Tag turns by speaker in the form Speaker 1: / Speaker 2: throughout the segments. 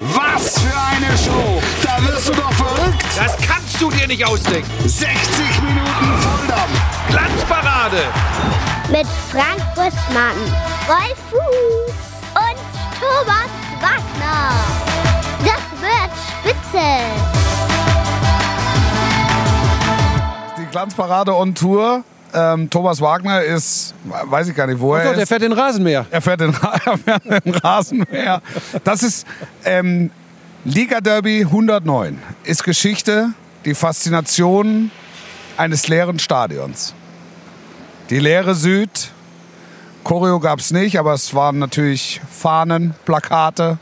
Speaker 1: Was für eine Show! Da wirst du doch verrückt!
Speaker 2: Das kannst du dir nicht ausdenken.
Speaker 1: 60 Minuten Volldampf!
Speaker 2: Glanzparade!
Speaker 3: Mit Frank Buschmann, Rolf Fuß und Thomas Wagner. Das wird spitze.
Speaker 4: Die Glanzparade on Tour. Ähm, Thomas Wagner ist, weiß ich gar nicht, wo er
Speaker 2: Gott,
Speaker 4: ist.
Speaker 2: er fährt den Rasenmäher.
Speaker 4: Er fährt den, er fährt den Rasenmäher. Das ist ähm, Liga Derby 109. Ist Geschichte, die Faszination eines leeren Stadions. Die leere Süd. Choreo gab es nicht, aber es waren natürlich Fahnen, Plakate.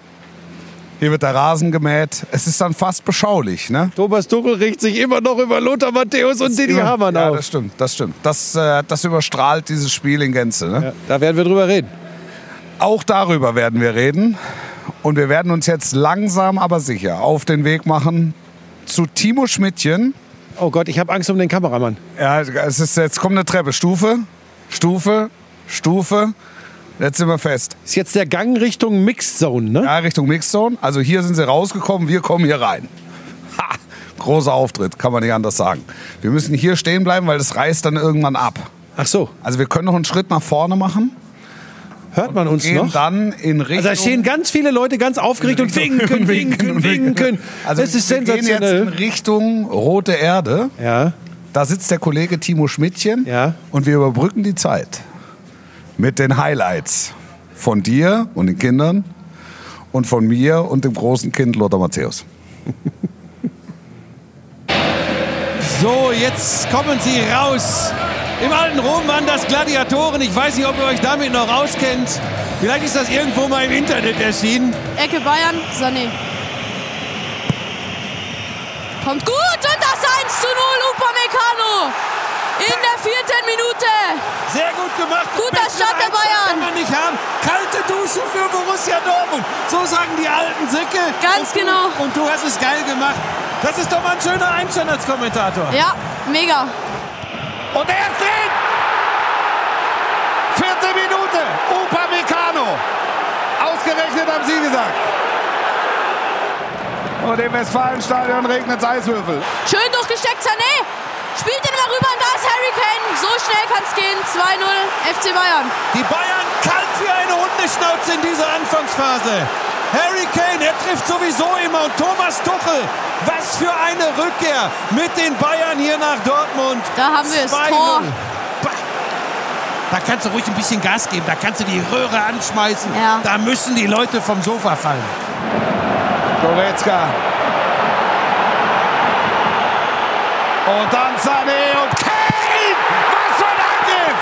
Speaker 4: Hier wird der Rasen gemäht. Es ist dann fast beschaulich, ne?
Speaker 2: Thomas Tuchel riecht sich immer noch über Lothar Matthäus und Didi Hamann
Speaker 4: ja,
Speaker 2: auf.
Speaker 4: das stimmt, das stimmt. Das, äh, das überstrahlt dieses Spiel in Gänze. Ne?
Speaker 2: Ja, da werden wir drüber reden.
Speaker 4: Auch darüber werden wir reden. Und wir werden uns jetzt langsam, aber sicher auf den Weg machen zu Timo Schmidtchen.
Speaker 2: Oh Gott, ich habe Angst um den Kameramann.
Speaker 4: Ja, es ist, jetzt kommt eine Treppe. Stufe, Stufe, Stufe. Jetzt sind wir fest.
Speaker 2: Ist jetzt der Gang Richtung Mixed Zone, ne?
Speaker 4: Ja, Richtung Mixzone. Also hier sind sie rausgekommen, wir kommen hier rein. Ha! Großer Auftritt, kann man nicht anders sagen. Wir müssen hier stehen bleiben, weil das reißt dann irgendwann ab.
Speaker 2: Ach so,
Speaker 4: Also wir können noch einen Schritt nach vorne machen.
Speaker 2: hört man uns
Speaker 4: gehen
Speaker 2: noch?
Speaker 4: dann in Richtung.
Speaker 2: Also da stehen ganz viele Leute ganz aufgeregt und winken, winken, winken.
Speaker 4: Also
Speaker 2: das ist
Speaker 4: wir gehen jetzt in
Speaker 2: sensationell.
Speaker 4: Richtung Rote Erde.
Speaker 2: Ja,
Speaker 4: Da sitzt der Kollege Timo Schmidtchen.
Speaker 2: Ja.
Speaker 4: Und wir überbrücken die Zeit mit den Highlights von dir und den Kindern und von mir und dem großen Kind Lothar Matthäus.
Speaker 2: So, jetzt kommen sie raus. Im alten Rom waren das Gladiatoren. Ich weiß nicht, ob ihr euch damit noch auskennt. Vielleicht ist das irgendwo mal im Internet erschienen.
Speaker 5: Ecke Bayern, Sané. Kommt gut und das 1 zu 0, Upamecano. In der vierten Minute.
Speaker 2: Sehr gut gemacht.
Speaker 5: Guter Start der Bayern.
Speaker 2: Kann man nicht haben. Kalte Dusche für Borussia Dortmund. So sagen die alten Säcke.
Speaker 5: Ganz
Speaker 2: und du,
Speaker 5: genau.
Speaker 2: Und du hast es geil gemacht. Das ist doch mal ein schöner Einstand als Kommentator.
Speaker 5: Ja, mega.
Speaker 4: Und er ist drin! Vierte Minute, Upamecano. Ausgerechnet haben Sie gesagt. Und im Westfalenstadion regnet es Eiswürfel.
Speaker 5: Schön durchgesteckt, Sané. Spielt den mal rüber und da ist Harry Kane. So schnell kann es gehen. 2-0 FC Bayern.
Speaker 2: Die Bayern kalt wie eine Hundeschnauze in dieser Anfangsphase. Harry Kane, er trifft sowieso immer. Und Thomas Tuchel, was für eine Rückkehr mit den Bayern hier nach Dortmund.
Speaker 5: Da haben wir es.
Speaker 2: 2-0.
Speaker 5: Tor.
Speaker 2: Da kannst du ruhig ein bisschen Gas geben. Da kannst du die Röhre anschmeißen.
Speaker 5: Ja.
Speaker 2: Da müssen die Leute vom Sofa fallen.
Speaker 4: Goretzka. Und dann Sané und Kane! Was für ein Angriff!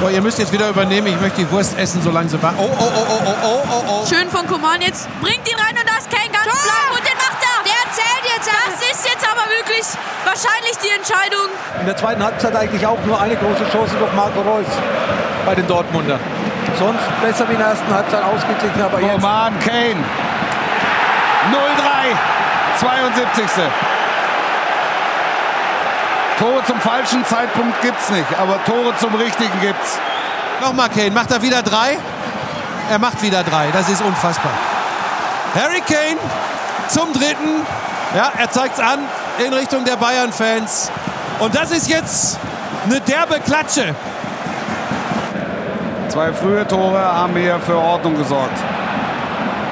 Speaker 2: So, ihr müsst jetzt wieder übernehmen. Ich möchte die Wurst essen, solange sie war. Oh, oh, oh, oh, oh, oh, oh, oh.
Speaker 5: Schön von Koman jetzt. Bringt ihn rein und da ist Kane ganz blank und den macht er. Der zählt jetzt. Das ist jetzt aber wirklich wahrscheinlich die Entscheidung.
Speaker 6: In der zweiten Halbzeit eigentlich auch nur eine große Chance durch Marco Reus bei den Dortmundern. Sonst besser wie in der ersten Halbzeit ausgeglichen, aber jetzt
Speaker 4: Roman Kane. 0-3. 72. Tore zum falschen Zeitpunkt gibt's nicht, aber Tore zum richtigen gibt's.
Speaker 2: Nochmal Kane. Macht er wieder drei? Er macht wieder drei. Das ist unfassbar. Harry Kane zum dritten. Ja, er zeigt's an in Richtung der Bayern-Fans. Und das ist jetzt eine derbe Klatsche.
Speaker 4: Zwei frühe Tore haben hier für Ordnung gesorgt.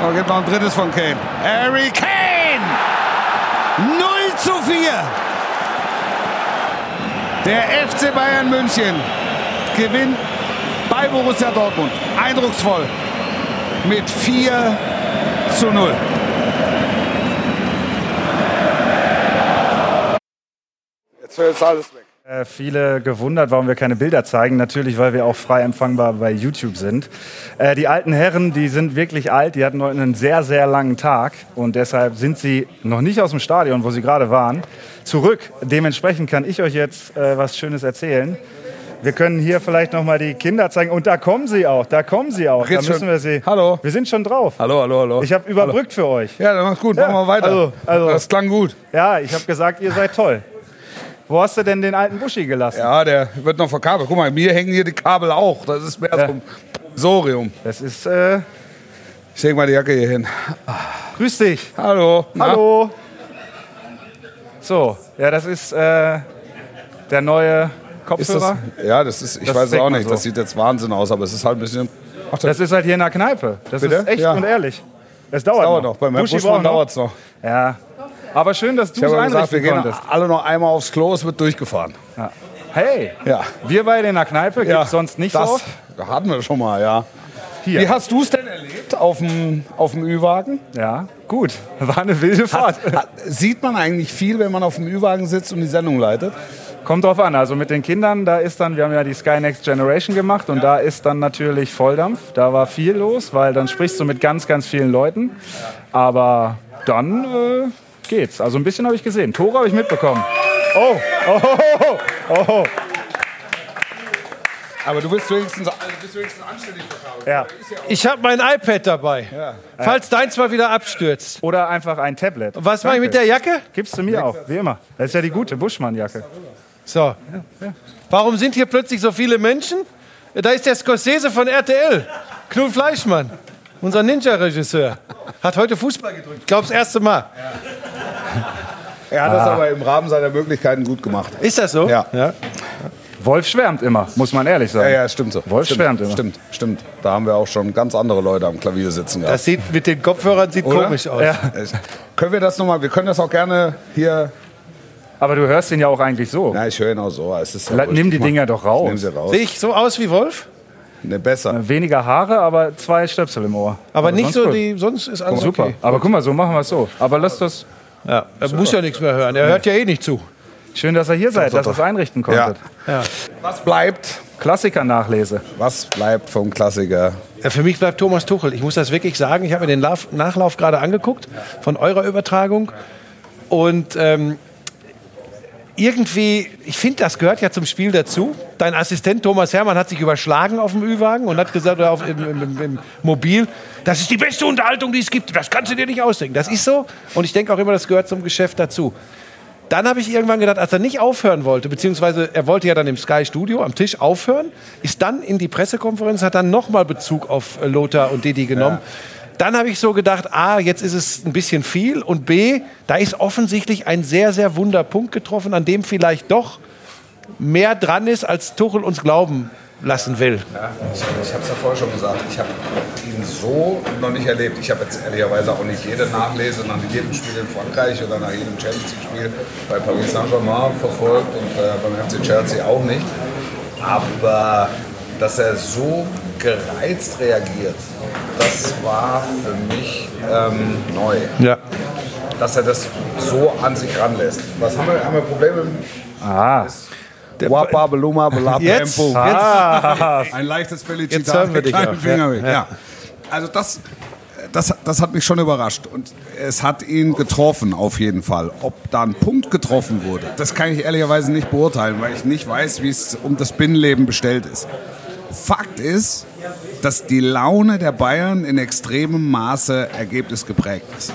Speaker 4: Da gibt noch ein drittes von Kane. Harry Kane! 0 zu 4. Der FC Bayern München gewinnt bei Borussia Dortmund. Eindrucksvoll. Mit 4 zu 0. Jetzt ist alles weg.
Speaker 7: Äh, viele gewundert, warum wir keine Bilder zeigen. Natürlich, weil wir auch frei empfangbar bei YouTube sind. Äh, die alten Herren, die sind wirklich alt. Die hatten heute einen sehr, sehr langen Tag. Und deshalb sind sie noch nicht aus dem Stadion, wo sie gerade waren, zurück. Dementsprechend kann ich euch jetzt äh, was Schönes erzählen. Wir können hier vielleicht noch mal die Kinder zeigen. Und da kommen sie auch. Da kommen sie auch. Da müssen wir sie.
Speaker 4: Hallo.
Speaker 7: Wir sind schon drauf.
Speaker 4: Hallo, hallo, hallo.
Speaker 7: Ich habe überbrückt für euch.
Speaker 4: ja, dann macht's gut.
Speaker 7: Ja,
Speaker 4: Machen wir weiter.
Speaker 7: also- also-
Speaker 4: das klang gut.
Speaker 7: Ja, ich habe gesagt, ihr seid toll. Wo hast du denn den alten Buschi gelassen?
Speaker 4: Ja, der wird noch verkabelt. Guck mal, mir hängen hier die Kabel auch. Das ist mehr so ein Provisorium.
Speaker 7: Das ist. Äh,
Speaker 4: Ich leg mal die Jacke hier hin.
Speaker 7: grüß dich.
Speaker 4: Hallo. Na?
Speaker 7: Hallo. So, ja, das ist äh, der neue
Speaker 4: Ist das,
Speaker 7: Kopfhörer.
Speaker 4: ja, das ist, ich
Speaker 7: Das
Speaker 4: weiß es auch nicht.
Speaker 7: so.
Speaker 4: Das sieht jetzt Wahnsinn aus, aber es ist halt ein bisschen. Ach,
Speaker 7: Das ist halt hier in der Kneipe. Das
Speaker 4: Bitte?
Speaker 7: ist echt
Speaker 4: Ja.
Speaker 7: und ehrlich. Es dauert,
Speaker 4: dauert noch. Beim Herrn
Speaker 7: Buschi
Speaker 4: Buschmann
Speaker 7: braucht noch.
Speaker 4: dauert es noch.
Speaker 7: Ja. Aber schön, dass du es
Speaker 4: ja gesagt, wir
Speaker 7: einrichten
Speaker 4: gehen
Speaker 7: konntest.
Speaker 4: alle noch einmal aufs Klo, es wird durchgefahren.
Speaker 7: Hey,
Speaker 4: Ja.
Speaker 7: wir beide in der Kneipe, gibt's sonst nicht
Speaker 4: das
Speaker 7: so
Speaker 4: hatten wir schon mal, ja.
Speaker 7: Hier.
Speaker 4: Wie hast du es denn erlebt auf dem, auf dem Ü-Wagen?
Speaker 7: Ja, gut. War eine wilde Fahrt.
Speaker 4: Hat- Sieht man eigentlich viel, wenn man auf dem Ü-Wagen sitzt und die Sendung leitet?
Speaker 7: Kommt drauf an. Also mit den Kindern, da ist dann, wir haben ja die Sky Next Generation gemacht und da ist dann natürlich Volldampf. Da war viel los, weil dann sprichst du mit ganz, ganz vielen Leuten. Aber dann äh, geht's. Also ein bisschen habe ich gesehen. Tore habe ich mitbekommen. Oh, oh, oh, oh, oh.
Speaker 4: Aber du bist wenigstens, also bist wenigstens anständig verkabelt.
Speaker 7: Ja.
Speaker 2: Ich habe mein iPad dabei. Falls deins mal wieder abstürzt.
Speaker 7: Oder einfach ein Tablet.
Speaker 2: Was mache ich mit der Jacke?
Speaker 7: Gibst du mir auch, wie immer. Das ist ja die gute Buschmann-Jacke.
Speaker 2: So. Warum sind hier plötzlich so viele Menschen? Da ist der Scorsese von RTL. Knut Fleischmann. Unser Ninja-Regisseur. Hat heute Fußball gedrückt. Ich glaube, das erste Mal.
Speaker 4: Er hat das aber im Rahmen seiner Möglichkeiten gut gemacht.
Speaker 2: Ist das so?
Speaker 4: Ja.
Speaker 2: ja.
Speaker 7: Wolf schwärmt immer, muss man ehrlich
Speaker 4: Ja,
Speaker 7: sagen.
Speaker 4: ja, stimmt so.
Speaker 7: Wolf
Speaker 4: stimmt,
Speaker 7: schwärmt immer.
Speaker 4: Stimmt, stimmt. Da haben wir auch schon ganz andere Leute am Klavier sitzen gehabt.
Speaker 2: Das sieht mit den Kopfhörern sieht
Speaker 4: Oder?
Speaker 2: komisch aus.
Speaker 7: Ja.
Speaker 4: Können wir das nochmal, wir können das auch gerne hier,
Speaker 7: Aber du hörst ihn ja auch eigentlich so.
Speaker 4: na ich höre ihn auch so, es ist ja
Speaker 7: nimm die Dinger doch raus.
Speaker 4: Sie raus.
Speaker 2: Sehe ich so aus wie Wolf?
Speaker 4: Ne, besser.
Speaker 7: Weniger Haare, aber zwei Stöpsel im Ohr.
Speaker 2: Aber nicht
Speaker 7: sonst
Speaker 2: so
Speaker 7: gut.
Speaker 2: die. Sonst ist alles
Speaker 7: Super.
Speaker 2: okay.
Speaker 7: Aber guck mal, so machen wir es so. Aber lass das.
Speaker 2: Ja. Er muss ja nichts mehr hören. Er hört ja eh nicht zu.
Speaker 7: Schön, dass ihr hier seid, dass ihr es einrichten
Speaker 4: Ja.
Speaker 7: konntet.
Speaker 4: Was bleibt?
Speaker 7: Klassiker-Nachlese.
Speaker 4: Was bleibt vom Klassiker?
Speaker 2: Ja, für mich bleibt Thomas Tuchel. Ich muss das wirklich sagen. Ich habe mir den Lauf, Nachlauf gerade angeguckt von eurer Übertragung. Und ähm, irgendwie, ich finde, das gehört ja zum Spiel dazu. Dein Assistent Thomas Hermann hat sich überschlagen auf dem Ü-Wagen und hat gesagt, oder auf, im, im, im, Mobil, das ist die beste Unterhaltung, die es gibt. Das kannst du dir nicht ausdenken. Das ist so. Und ich denke auch immer, das gehört zum Geschäft dazu. Dann habe ich irgendwann gedacht, als er nicht aufhören wollte, beziehungsweise er wollte ja dann im Sky Studio am Tisch aufhören, ist dann in die Pressekonferenz, hat dann nochmal Bezug auf äh, Lothar und Didi genommen. Dann habe ich so gedacht, A, jetzt ist es ein bisschen viel und B, da ist offensichtlich ein sehr, sehr wunder Punkt getroffen, an dem vielleicht doch mehr dran ist, als Tuchel uns glauben lassen will.
Speaker 4: Ich habe es ja vorher schon gesagt, ich habe ihn so noch nicht erlebt. Ich habe jetzt ehrlicherweise auch nicht jede Nachlese nach jedem Spiel in Frankreich oder nach jedem Champions League-Spiel bei Paris Saint-Germain verfolgt und äh, beim FC Chelsea auch nicht. Aber dass er so gereizt reagiert, das war für mich ähm, neu.
Speaker 2: Ja.
Speaker 4: Dass er das so an sich ranlässt. Was haben wir? Haben wir Probleme?
Speaker 7: Ah,
Speaker 4: Wapa, Beluma, Bela,
Speaker 2: Jetzt,
Speaker 4: Tempo.
Speaker 2: jetzt,
Speaker 4: Ein leichtes
Speaker 2: wir dich
Speaker 4: kleinen Finger
Speaker 2: ja.
Speaker 4: weg. Ja. Also das, das, das hat mich schon überrascht. Und es hat ihn getroffen, auf jeden Fall. Ob da ein Punkt getroffen wurde, das kann ich ehrlicherweise nicht beurteilen, weil ich nicht weiß, wie es um das Binnenleben bestellt ist. Fakt ist, dass die Laune der Bayern in extremem Maße ergebnisgeprägt ist.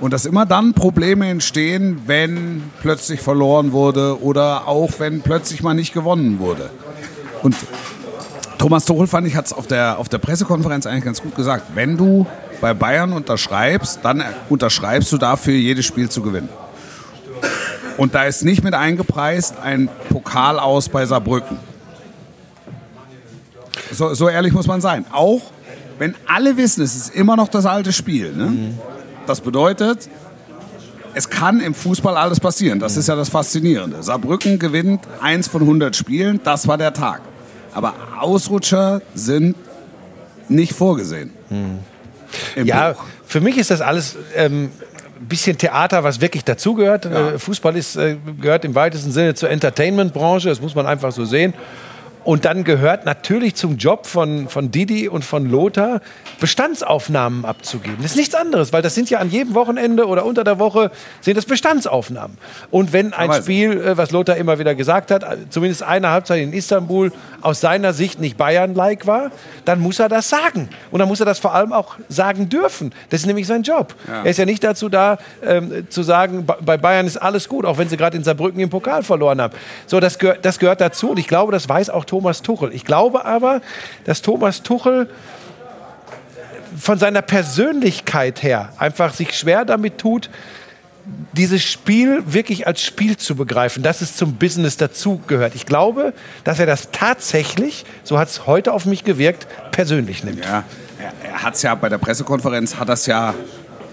Speaker 4: Und dass immer dann Probleme entstehen, wenn plötzlich verloren wurde oder auch wenn plötzlich mal nicht gewonnen wurde. Und Thomas Tuchel fand ich, hat es auf der, auf der Pressekonferenz eigentlich ganz gut gesagt. Wenn du bei Bayern unterschreibst, dann unterschreibst du dafür, jedes Spiel zu gewinnen. Und da ist nicht mit eingepreist ein Pokal aus bei Saarbrücken. So, so ehrlich muss man sein. Auch wenn alle wissen, es ist immer noch das alte Spiel. Ne? Das bedeutet, es kann im Fußball alles passieren. Das ist ja das Faszinierende. Saarbrücken gewinnt eins von 100 Spielen. Das war der Tag. Aber Ausrutscher sind nicht vorgesehen. Im
Speaker 2: Ja,
Speaker 4: Buch.
Speaker 2: für mich ist das alles ähm, ein bisschen Theater, was wirklich dazugehört. Äh, Fußball ist, äh, gehört im weitesten Sinne zur Entertainment-Branche, das muss man einfach so sehen. Und dann gehört natürlich zum Job von, von Didi und von Lothar, Bestandsaufnahmen abzugeben. Das ist nichts anderes, weil das sind ja an jedem Wochenende oder unter der Woche sind das Bestandsaufnahmen. Und wenn ein
Speaker 4: Aber-
Speaker 2: Spiel, äh, was Lothar immer wieder gesagt hat, äh, zumindest eine Halbzeit in Istanbul aus seiner Sicht nicht Bayern-like war, dann muss er das sagen. Und dann muss er das vor allem auch sagen dürfen. Das ist nämlich sein Job. Er ist ja nicht dazu da, ähm, zu sagen, bei Bayern ist alles gut, auch wenn sie gerade in Saarbrücken im Pokal verloren haben. So, das, gehör, das gehört dazu. Und ich glaube, das weiß auch Thomas Tuchel. Ich glaube aber, dass Thomas Tuchel von seiner Persönlichkeit her einfach sich schwer damit tut, dieses Spiel wirklich als Spiel zu begreifen, dass es zum Business dazugehört. Ich glaube, dass er das tatsächlich, so hat es heute auf mich gewirkt, persönlich nimmt.
Speaker 4: Ja, er, er hat es ja bei der Pressekonferenz hat das ja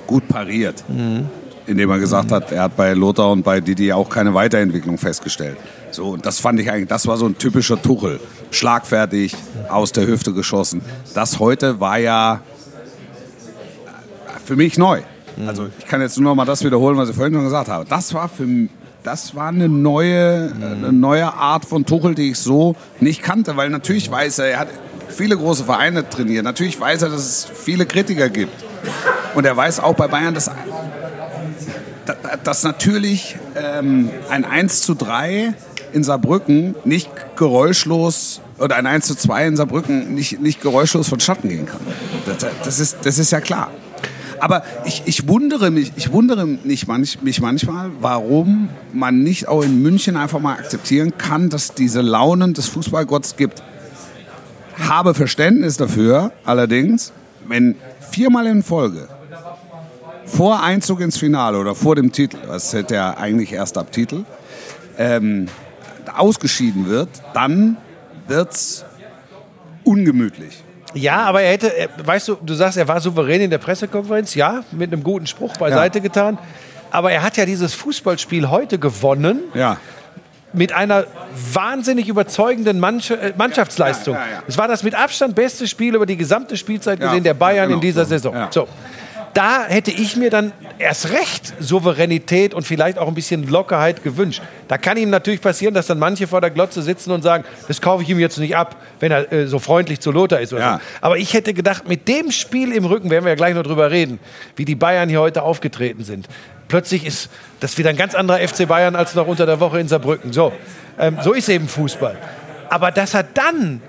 Speaker 4: gut pariert. Indem er gesagt hat, er hat bei Lothar und bei Didi auch keine Weiterentwicklung festgestellt. So, und das fand ich eigentlich, das war so ein typischer Tuchel. Schlagfertig, aus der Hüfte geschossen. Das heute war ja für mich neu. Also ich kann jetzt nur noch mal das wiederholen, was ich vorhin schon gesagt habe. Das war für das war eine neue, eine neue Art von Tuchel, die ich so nicht kannte, weil natürlich weiß er, er hat viele große Vereine trainiert. Natürlich weiß er, dass es viele Kritiker gibt. Und er weiß auch bei Bayern, dass, da- dass natürlich ähm, ein 1 zu 3 in Saarbrücken nicht geräuschlos oder ein 1 zu 2 in Saarbrücken nicht, nicht geräuschlos vonstatten gehen kann. Das, das, ist, das ist ja klar. Aber ich, ich wundere mich, ich wundere mich, manch, mich manchmal, warum man nicht auch in München einfach mal akzeptieren kann, dass diese Launen des Fußballgotts gibt. Habe Verständnis dafür, allerdings, wenn viermal in Folge vor Einzug ins Finale oder vor dem Titel, das hätte ja eigentlich erst ab Titel, ähm, ausgeschieden wird, dann wird's ungemütlich.
Speaker 2: Ja, aber er hätte, er, weißt du, du sagst, er war souverän in der Pressekonferenz, ja, mit einem guten Spruch beiseite getan. Aber er hat ja dieses Fußballspiel heute gewonnen
Speaker 4: Ja.
Speaker 2: mit einer wahnsinnig überzeugenden äh, Mannschaftsleistung.
Speaker 4: Ja, ja, ja.
Speaker 2: Es war das mit Abstand beste Spiel über die gesamte Spielzeit
Speaker 4: Ja,
Speaker 2: gesehen der Bayern
Speaker 4: genau,
Speaker 2: in dieser
Speaker 4: so,
Speaker 2: Saison.
Speaker 4: ja.
Speaker 2: So. Da hätte ich mir dann erst recht Souveränität und vielleicht auch ein bisschen Lockerheit gewünscht. Da kann ihm natürlich passieren, dass dann manche vor der Glotze sitzen und sagen, das kaufe ich ihm jetzt nicht ab, wenn er äh, so freundlich zu Lothar ist.
Speaker 4: Ja.
Speaker 2: so. Aber ich hätte gedacht, mit dem Spiel im Rücken, werden wir ja gleich noch drüber reden, wie die Bayern hier heute aufgetreten sind. Plötzlich ist das wieder ein ganz anderer FC Bayern als noch unter der Woche in Saarbrücken. So, ähm, so ist eben Fußball. Aber dass er dann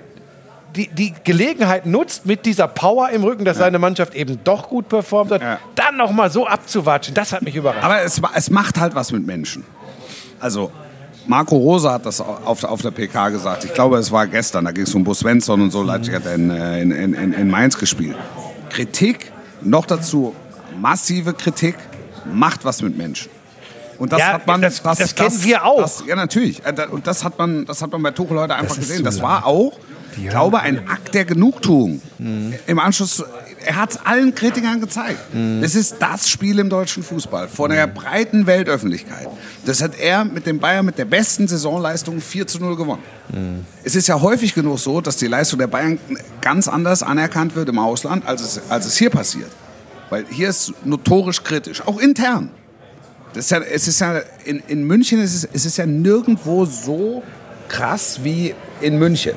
Speaker 2: die, die Gelegenheit nutzt, mit dieser Power im Rücken, dass seine Mannschaft eben doch gut performt hat,
Speaker 4: Ja.
Speaker 2: dann noch mal so abzuwatschen, das hat mich überrascht.
Speaker 4: Aber es, es macht halt was mit Menschen. Also, Marco Rosa hat das auf, auf der PK gesagt. Ich glaube, es war gestern. Da ging es um Bo Svensson und so. Leipzig hat in, äh, in, in, in- in Mainz gespielt. Kritik, noch dazu massive Kritik, macht was mit Menschen. Und das
Speaker 2: Ja,
Speaker 4: hat man.
Speaker 2: das- das kennen wir auch.
Speaker 4: Das, ja, natürlich. Äh, Und das hat man, das hat man bei Tuchel heute einfach gesehen. Das war auch, glaube, ein Akt der Genugtuung. Im Anschluss, er hat es allen Kritikern gezeigt. Es ist das Spiel im deutschen Fußball vor der breiten Weltöffentlichkeit. Das hat er mit dem Bayern mit der besten Saisonleistung 4 zu 0 gewonnen. Es ist ja häufig genug so, dass die Leistung der Bayern ganz anders anerkannt wird im Ausland, als es, als es hier passiert. Weil hier ist notorisch kritisch, auch intern. Das ist ja, es ist ja in, in München ist es, es ist ja nirgendwo so krass wie in München.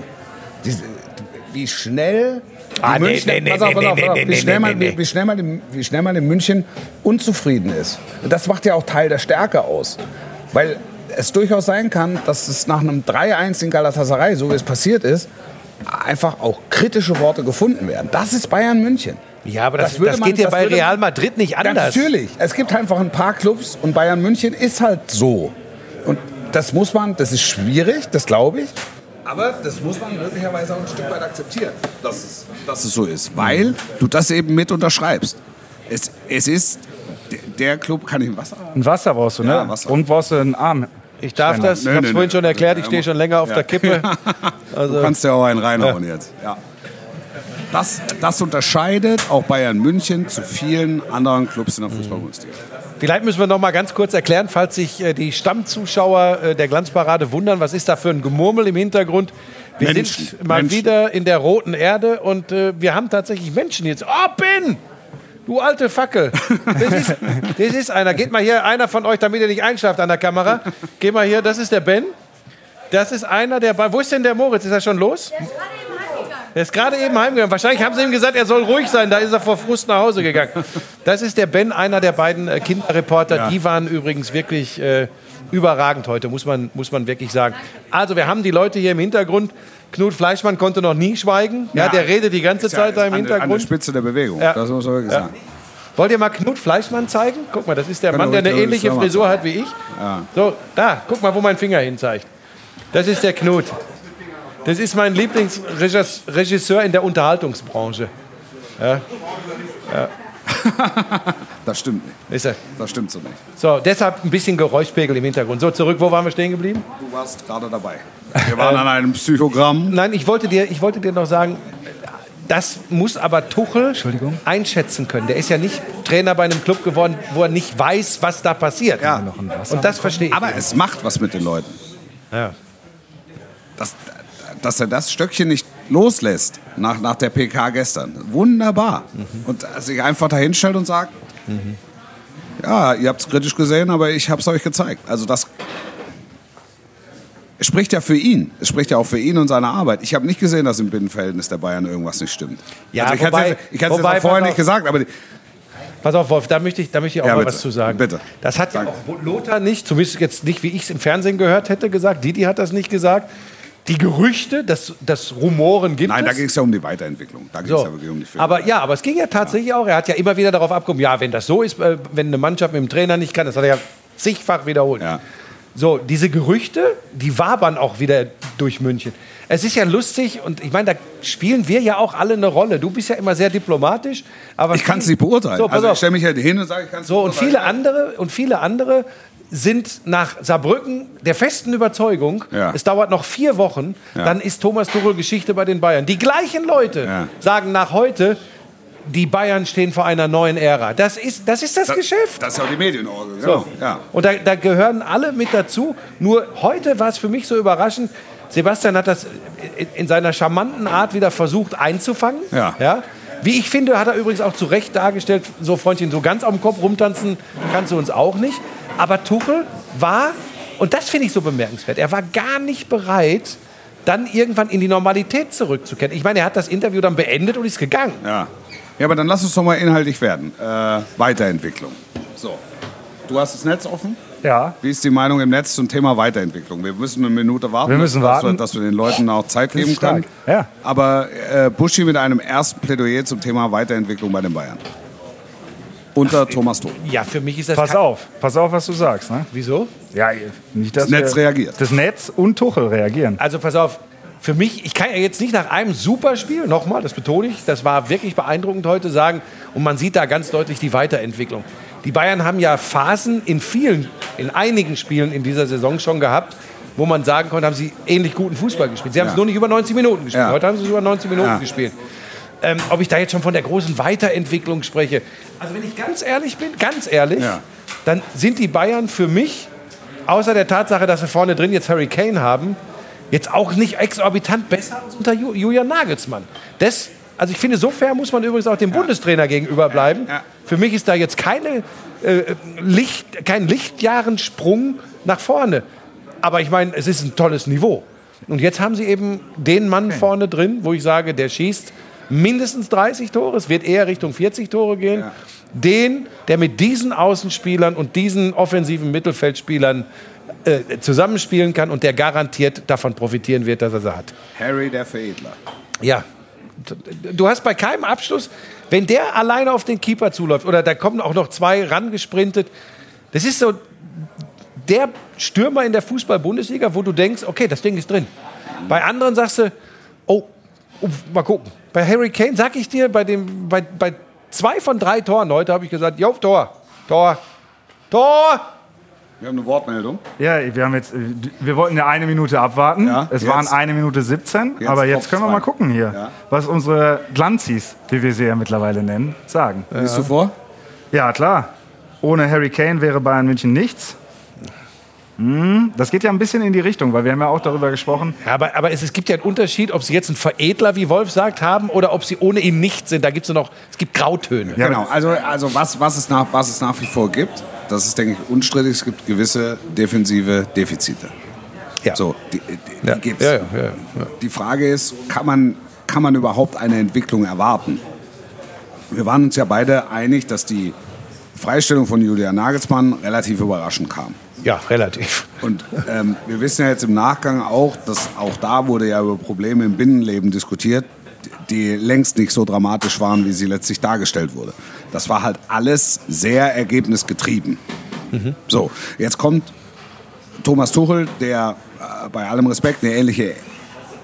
Speaker 4: Wie schnell
Speaker 2: Ah, nee,
Speaker 4: Münchner-
Speaker 2: nee, nee,
Speaker 4: pass auf,
Speaker 2: nee,
Speaker 4: pass auf,
Speaker 2: nee,
Speaker 4: pass auf,
Speaker 2: nee,
Speaker 4: wie schnell man-
Speaker 2: nee, nee.
Speaker 4: wie schnell man in- wie schnell man in München unzufrieden ist. Das macht ja auch Teil der Stärke aus. Weil es durchaus sein kann, dass es nach einem 3-1 in Galatasaray, so wie es passiert ist, einfach auch kritische Worte gefunden werden. Das ist Bayern München.
Speaker 2: ja, aber das,
Speaker 4: das würde
Speaker 2: das
Speaker 4: man-
Speaker 2: geht ja bei
Speaker 4: würde-
Speaker 2: Real Madrid nicht anders.
Speaker 4: natürlich. Es gibt einfach ein paar Clubs und Bayern München ist halt so. Und das muss man, das ist schwierig, das glaube ich. Aber das muss man möglicherweise auch ein Stück weit akzeptieren, dass es, dass es so ist. Weil du das eben mit unterschreibst. Es, es ist, der- Club kann ihm Wasser
Speaker 7: Ein Wasser brauchst du, ne?
Speaker 4: Ja, Wasser.
Speaker 7: Und brauchst du einen Arm.
Speaker 2: Ich darf
Speaker 7: Ständer.
Speaker 2: das, ich habe
Speaker 4: nö,
Speaker 2: es vorhin
Speaker 4: nö.
Speaker 2: schon erklärt, ich
Speaker 4: Ja,
Speaker 2: stehe schon länger auf
Speaker 4: ja.
Speaker 2: der Kippe. Also,
Speaker 4: Du kannst ja auch einen reinhauen jetzt. Ja. Das, das unterscheidet auch Bayern München zu vielen anderen Clubs in der Fußball-Bundesliga.
Speaker 2: Vielleicht müssen wir noch mal ganz kurz erklären, falls sich äh, die Stammzuschauer äh, der Glanzparade wundern, was ist da für ein Gemurmel im Hintergrund? Wir
Speaker 4: Menschen,
Speaker 2: sind mal
Speaker 4: Menschen.
Speaker 2: wieder in der roten Erde und äh, wir haben tatsächlich Menschen jetzt. Oh, Ben! Du alte Fackel. Das ist, das ist einer. Geht mal hier, einer von euch, damit ihr nicht einschlaft an der Kamera. Geht mal hier, das ist der Ben. Das ist einer, der. Wo ist denn der Moritz? Ist er schon los? Der ist gerade eben heimgegangen. Wahrscheinlich haben sie ihm gesagt, er soll ruhig sein. Da ist er vor Frust nach Hause gegangen. Das ist der Ben, einer der beiden äh, Kinderreporter. Die waren übrigens wirklich äh, überragend heute, muss man, muss man wirklich sagen. Also, wir haben die Leute hier im Hintergrund. Knut Fleischmann konnte noch nie schweigen. Ja, der redet die ganze
Speaker 4: Ist ja
Speaker 2: Zeit da im
Speaker 4: an, der- An der
Speaker 2: Hintergrund.
Speaker 4: Spitze der Bewegung.
Speaker 2: Ja.
Speaker 4: Das muss man wirklich
Speaker 2: Ja.
Speaker 4: sagen.
Speaker 2: Wollt ihr mal Knut Fleischmann zeigen? Guck mal, das ist der
Speaker 4: Kann
Speaker 2: Mann, der eine ähnliche Frisur hat wie ich. So, da, guck mal, wo mein Finger hin zeigt. Das ist der Knut. Das ist mein Lieblingsregisseur in der Unterhaltungsbranche.
Speaker 4: Das stimmt nicht.
Speaker 2: Ist er.
Speaker 4: Das stimmt so nicht.
Speaker 2: So, deshalb ein bisschen Geräuschpegel im Hintergrund. So, zurück, wo waren wir stehen geblieben?
Speaker 4: Du warst gerade dabei. Wir waren an einem Psychogramm.
Speaker 2: Nein, ich wollte dir, ich wollte dir noch sagen, das muss aber Tuchel einschätzen können. Der ist ja nicht Trainer bei einem Club geworden, wo er nicht weiß, was da passiert.
Speaker 4: Ja.
Speaker 2: Und das verstehe ich.
Speaker 4: Aber es macht was mit den Leuten.
Speaker 2: Ja.
Speaker 4: Dass, dass er das Stöckchen nicht loslässt nach, nach der PK gestern. Wunderbar. Und sich einfach dahinstellt und sagt, ja, ihr habt es kritisch gesehen, aber ich habe es euch gezeigt. Also das spricht ja für ihn. Es spricht ja auch für ihn und seine Arbeit. Ich habe nicht gesehen, dass im Binnenverhältnis der Bayern irgendwas nicht stimmt.
Speaker 2: Ja,
Speaker 4: also ich
Speaker 2: wobei-
Speaker 4: hätte es ich vorher nicht gesagt, aber die,
Speaker 2: Pass auf, Wolf, da möchte ich, da möchte ich auch
Speaker 4: Ja,
Speaker 2: mal
Speaker 4: bitte.
Speaker 2: was zu sagen.
Speaker 4: Bitte.
Speaker 2: Das hat ja
Speaker 4: Danke.
Speaker 2: auch Lothar nicht, zumindest jetzt nicht, wie ich es im Fernsehen gehört hätte, gesagt. Didi hat das nicht gesagt. Die Gerüchte, dass das Rumoren gibt
Speaker 4: nein, da ging es ja um die Weiterentwicklung. Da ging es
Speaker 2: So.
Speaker 4: ja wirklich um die Filme.
Speaker 2: Aber ja, aber es ging ja tatsächlich auch. Er hat ja immer wieder darauf abgekommen, ja, wenn das so ist, äh, wenn eine Mannschaft mit dem Trainer nicht kann, das hat er ja zigfach wiederholt.
Speaker 4: Ja.
Speaker 2: So, diese Gerüchte, die wabern auch wieder durch München. Es ist ja lustig und ich meine, da spielen wir ja auch alle eine Rolle. Du bist ja immer sehr diplomatisch, aber
Speaker 4: ich kann es nicht beurteilen.
Speaker 2: So,
Speaker 4: also ich stelle mich halt hin und sage, ich kann es
Speaker 2: So, und viele andere, und viele andere sind nach Saarbrücken der festen Überzeugung,
Speaker 4: Ja.
Speaker 2: es dauert noch vier Wochen,
Speaker 4: Ja.
Speaker 2: dann ist Thomas Tuchel Geschichte bei den Bayern. Die gleichen Leute
Speaker 4: Ja.
Speaker 2: sagen nach heute, die Bayern stehen vor einer neuen Ära. Das ist das, ist das,
Speaker 4: Das,
Speaker 2: Geschäft.
Speaker 4: das ist ja auch die Medienorgel.
Speaker 2: So.
Speaker 4: Genau. Ja.
Speaker 2: Und da, da gehören alle mit dazu. Nur heute war es für mich so überraschend. Sebastian hat das in, in seiner charmanten Art wieder versucht einzufangen.
Speaker 4: Ja.
Speaker 2: Wie ich finde, hat er übrigens auch zu Recht dargestellt, so Freundchen, so ganz auf dem Kopf rumtanzen kannst du uns auch nicht. Aber Tuchel war, und das finde ich so bemerkenswert, er war gar nicht bereit, dann irgendwann in die Normalität zurückzukehren. Ich meine, er hat das Interview dann beendet und ist gegangen.
Speaker 4: Ja. ja, aber dann lass uns doch mal inhaltlich werden. Äh, Weiterentwicklung. So. Du hast das Netz offen?
Speaker 7: Ja.
Speaker 4: Wie ist die Meinung im Netz zum Thema Weiterentwicklung? Wir müssen eine Minute warten,
Speaker 7: Wir müssen
Speaker 4: dass,
Speaker 7: warten.
Speaker 4: Wir, dass wir den Leuten auch Zeit
Speaker 7: Das
Speaker 4: geben können.
Speaker 7: Ja.
Speaker 4: Aber äh, Buschi mit einem ersten Plädoyer zum Thema Weiterentwicklung bei den Bayern. Unter Thomas Tuchel.
Speaker 2: Ja, für mich ist das
Speaker 7: Pass auf, pass auf, was du sagst. Ne?
Speaker 2: Wieso?
Speaker 7: Ja, nicht, dass
Speaker 4: Das Netz
Speaker 7: wir-
Speaker 4: reagiert.
Speaker 7: Das Netz und Tuchel reagieren.
Speaker 2: Also pass auf, für mich, ich kann ja jetzt nicht nach einem Superspiel, nochmal, das betone ich, das war wirklich beeindruckend heute sagen, und man sieht da ganz deutlich die Weiterentwicklung. Die Bayern haben ja Phasen in vielen, in einigen Spielen in dieser Saison schon gehabt, wo man sagen konnte, haben sie ähnlich guten Fußball gespielt. Sie haben es
Speaker 4: Ja.
Speaker 2: nur nicht über 90 Minuten gespielt.
Speaker 4: Ja.
Speaker 2: Heute haben sie es über 90 Minuten
Speaker 4: Ja.
Speaker 2: gespielt. Ähm, ob ich da jetzt schon von der großen Weiterentwicklung spreche. Also wenn ich ganz ehrlich bin, ganz ehrlich,
Speaker 4: Ja.
Speaker 2: dann sind die Bayern für mich, außer der Tatsache, dass sie vorne drin jetzt Harry Kane haben, jetzt auch nicht exorbitant besser als unter Ju Julian Nagelsmann. Das, also ich finde, so fair muss man übrigens auch dem Bundestrainer gegenüber bleiben.
Speaker 4: Ja.
Speaker 2: Für mich ist da jetzt keine, äh, Licht, kein Lichtjahrensprung nach vorne. Aber ich meine, es ist ein tolles Niveau. Und jetzt haben sie eben den Mann vorne drin, wo ich sage, der schießt mindestens 30 Tore, es wird eher Richtung 40 Tore gehen.
Speaker 4: Ja.
Speaker 2: Den, der mit diesen Außenspielern und diesen offensiven Mittelfeldspielern äh, zusammenspielen kann und der garantiert davon profitieren wird, dass er sie hat.
Speaker 4: Harry der Veredler.
Speaker 2: Ja. Du hast bei keinem Abschluss, wenn der alleine auf den Keeper zuläuft oder da kommen auch noch zwei rangesprintet, das ist so der Stürmer in der Fußball-Bundesliga, wo du denkst, okay, das Ding ist drin. Bei anderen sagst du, oh, oh mal gucken. Bei Harry Kane sag ich dir, bei, dem, bei, bei zwei von drei Toren heute habe ich gesagt, jo, Tor, Tor, Tor.
Speaker 4: Wir haben eine Wortmeldung.
Speaker 7: Ja, wir haben jetzt, wir wollten ja eine Minute abwarten.
Speaker 4: Ja,
Speaker 7: es
Speaker 4: jetzt.
Speaker 7: waren eine Minute 17,
Speaker 4: Jetzt
Speaker 7: aber jetzt können wir mal gucken hier,
Speaker 4: Ja.
Speaker 7: was unsere Glanzis, wie wir sie ja mittlerweile nennen, sagen.
Speaker 4: Liest du vor?
Speaker 7: Ja, klar. Ohne Harry Kane wäre Bayern München nichts. Das geht ja ein bisschen in die Richtung, weil wir haben ja auch darüber gesprochen.
Speaker 2: Ja, aber, aber es, es gibt ja einen Unterschied, ob sie jetzt einen Veredler, wie Wolf sagt, haben oder ob sie ohne ihn nicht sind. Da gibt es noch, es gibt Grautöne.
Speaker 4: Genau, also, also was, was, es nach, was es nach wie vor gibt, das ist, denke ich, unstrittig, es gibt gewisse defensive Defizite.
Speaker 2: Ja.
Speaker 4: So, die, die, die
Speaker 2: Ja.
Speaker 4: gibt's.
Speaker 2: Ja, ja, ja, ja.
Speaker 4: Die Frage ist, kann man, kann man überhaupt eine Entwicklung erwarten? Wir waren uns ja beide einig, dass die Freistellung von Julian Nagelsmann relativ überraschend kam.
Speaker 2: Ja, relativ.
Speaker 4: Und ähm, wir wissen ja jetzt im Nachgang auch, dass auch da wurde ja über Probleme im Binnenleben diskutiert, die längst nicht so dramatisch waren, wie sie letztlich dargestellt wurde. Das war halt alles sehr ergebnisgetrieben. So, jetzt kommt Thomas Tuchel, der äh, bei allem Respekt eine ähnliche